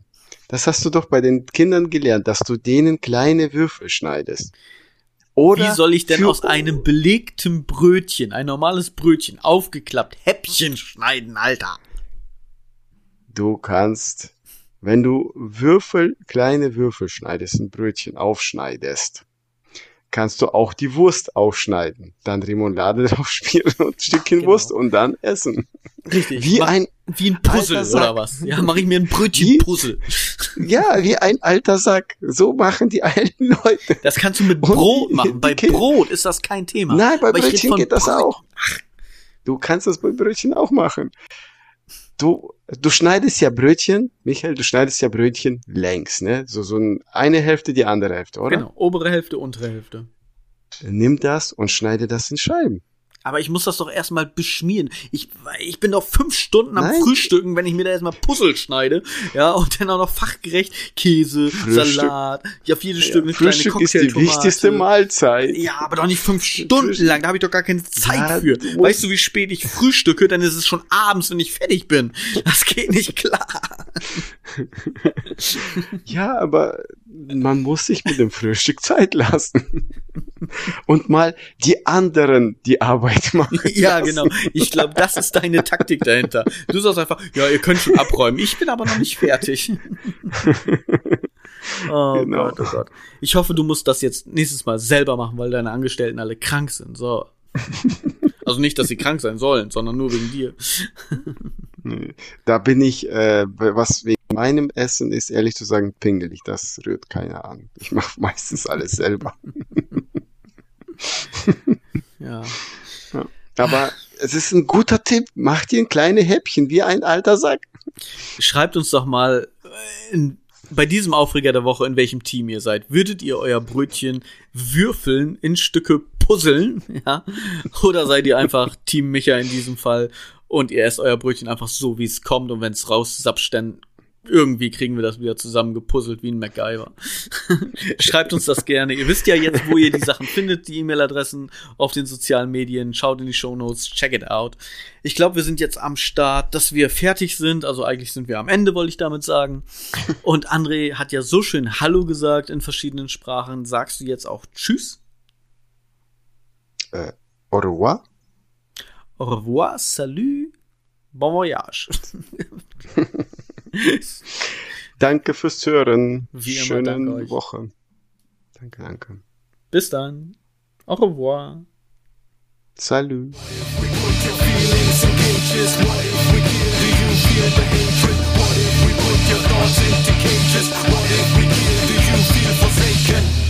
Das hast du doch bei den Kindern gelernt, dass du denen kleine Würfel schneidest. Oder Wie soll ich denn aus einem belegten Brötchen, ein normales Brötchen, aufgeklappt, Häppchen schneiden, Alter? Du kannst, wenn du Würfel, kleine Würfel schneidest, ein Brötchen aufschneidest, kannst du auch die Wurst aufschneiden, dann Remoulade drauf spielen und ein Stückchen Genau. Wurst und dann essen. Richtig. Wie Mach- ein, wie ein Puzzle oder was? Ja, mache ich mir ein Brötchen-Puzzle. ja, wie ein alter Sack. So machen die alten Leute. Das kannst du mit Und Brot machen. Bei Brot ist das kein Thema. Nein, bei Aber Brötchen geht das Brötchen. auch. Du kannst das bei Brötchen auch machen. Du, du schneidest ja Brötchen, Michael, du schneidest ja Brötchen längs, ne? So, so ein- eine Hälfte, die andere Hälfte, oder? Genau, obere Hälfte, untere Hälfte. Nimm das und schneide das in Scheiben. Aber ich muss das doch erstmal beschmieren. Ich, ich bin doch fünf Stunden am Nein. Frühstücken, wenn ich mir da erstmal Puzzle schneide. Ja, und dann auch noch fachgerecht Käse, Frühstück. Salat. Ja, jedes Stück eine Frühstück kleine ist die wichtigste Mahlzeit. Ja, aber doch nicht fünf Stunden lang. Da habe ich doch gar keine Zeit Ja, für. du Weißt du, wie spät ich frühstücke? Dann ist es schon abends, wenn ich fertig bin. Das geht nicht klar. Ja, aber man muss sich mit dem Frühstück Zeit lassen. Und mal die anderen die Arbeit machen. Ja, genau. Ich glaube, das ist deine Taktik dahinter. Du sagst einfach, ja, ihr könnt schon abräumen. Ich bin aber noch nicht fertig. Oh Genau. Gott, oh Gott. Ich hoffe, du musst das jetzt nächstes Mal selber machen, weil deine Angestellten alle krank sind. So. Also nicht, dass sie krank sein sollen, sondern nur wegen dir. Da bin ich, äh, was wegen meinem Essen ist, ehrlich zu sagen, pingelig. Das rührt keiner an. Ich mache meistens alles selber. Ja. Aber es ist ein guter Tipp. Mach dir ein kleine Häppchen wie ein alter Sack. Schreibt uns doch mal äh, in, bei diesem Aufreger der Woche, in welchem Team ihr seid. Würdet ihr euer Brötchen würfeln, in Stücke puzzeln, ja? Oder seid ihr einfach Team Micha in diesem Fall und ihr esst euer Brötchen einfach so, wie es kommt und wenn es raussapscht, dann irgendwie kriegen wir das wieder zusammengepuzzelt wie ein MacGyver. Schreibt uns das gerne. Ihr wisst ja jetzt, wo ihr die Sachen findet, die E-Mail-Adressen auf den sozialen Medien. Schaut in die Shownotes, check it out. Ich glaube, wir sind jetzt am Start, dass wir fertig sind. Also eigentlich sind wir am Ende, wollte ich damit sagen. Und André hat ja so schön Hallo gesagt in verschiedenen Sprachen. Sagst du jetzt auch Tschüss? Äh, au revoir. Au revoir, salut, bon voyage. danke fürs Hören. Wie immer, Schönen danke Woche. Danke, danke. Bis dann. Au revoir. Salut. What if we put your thoughts into cages? What if we kill? You feel forsaken?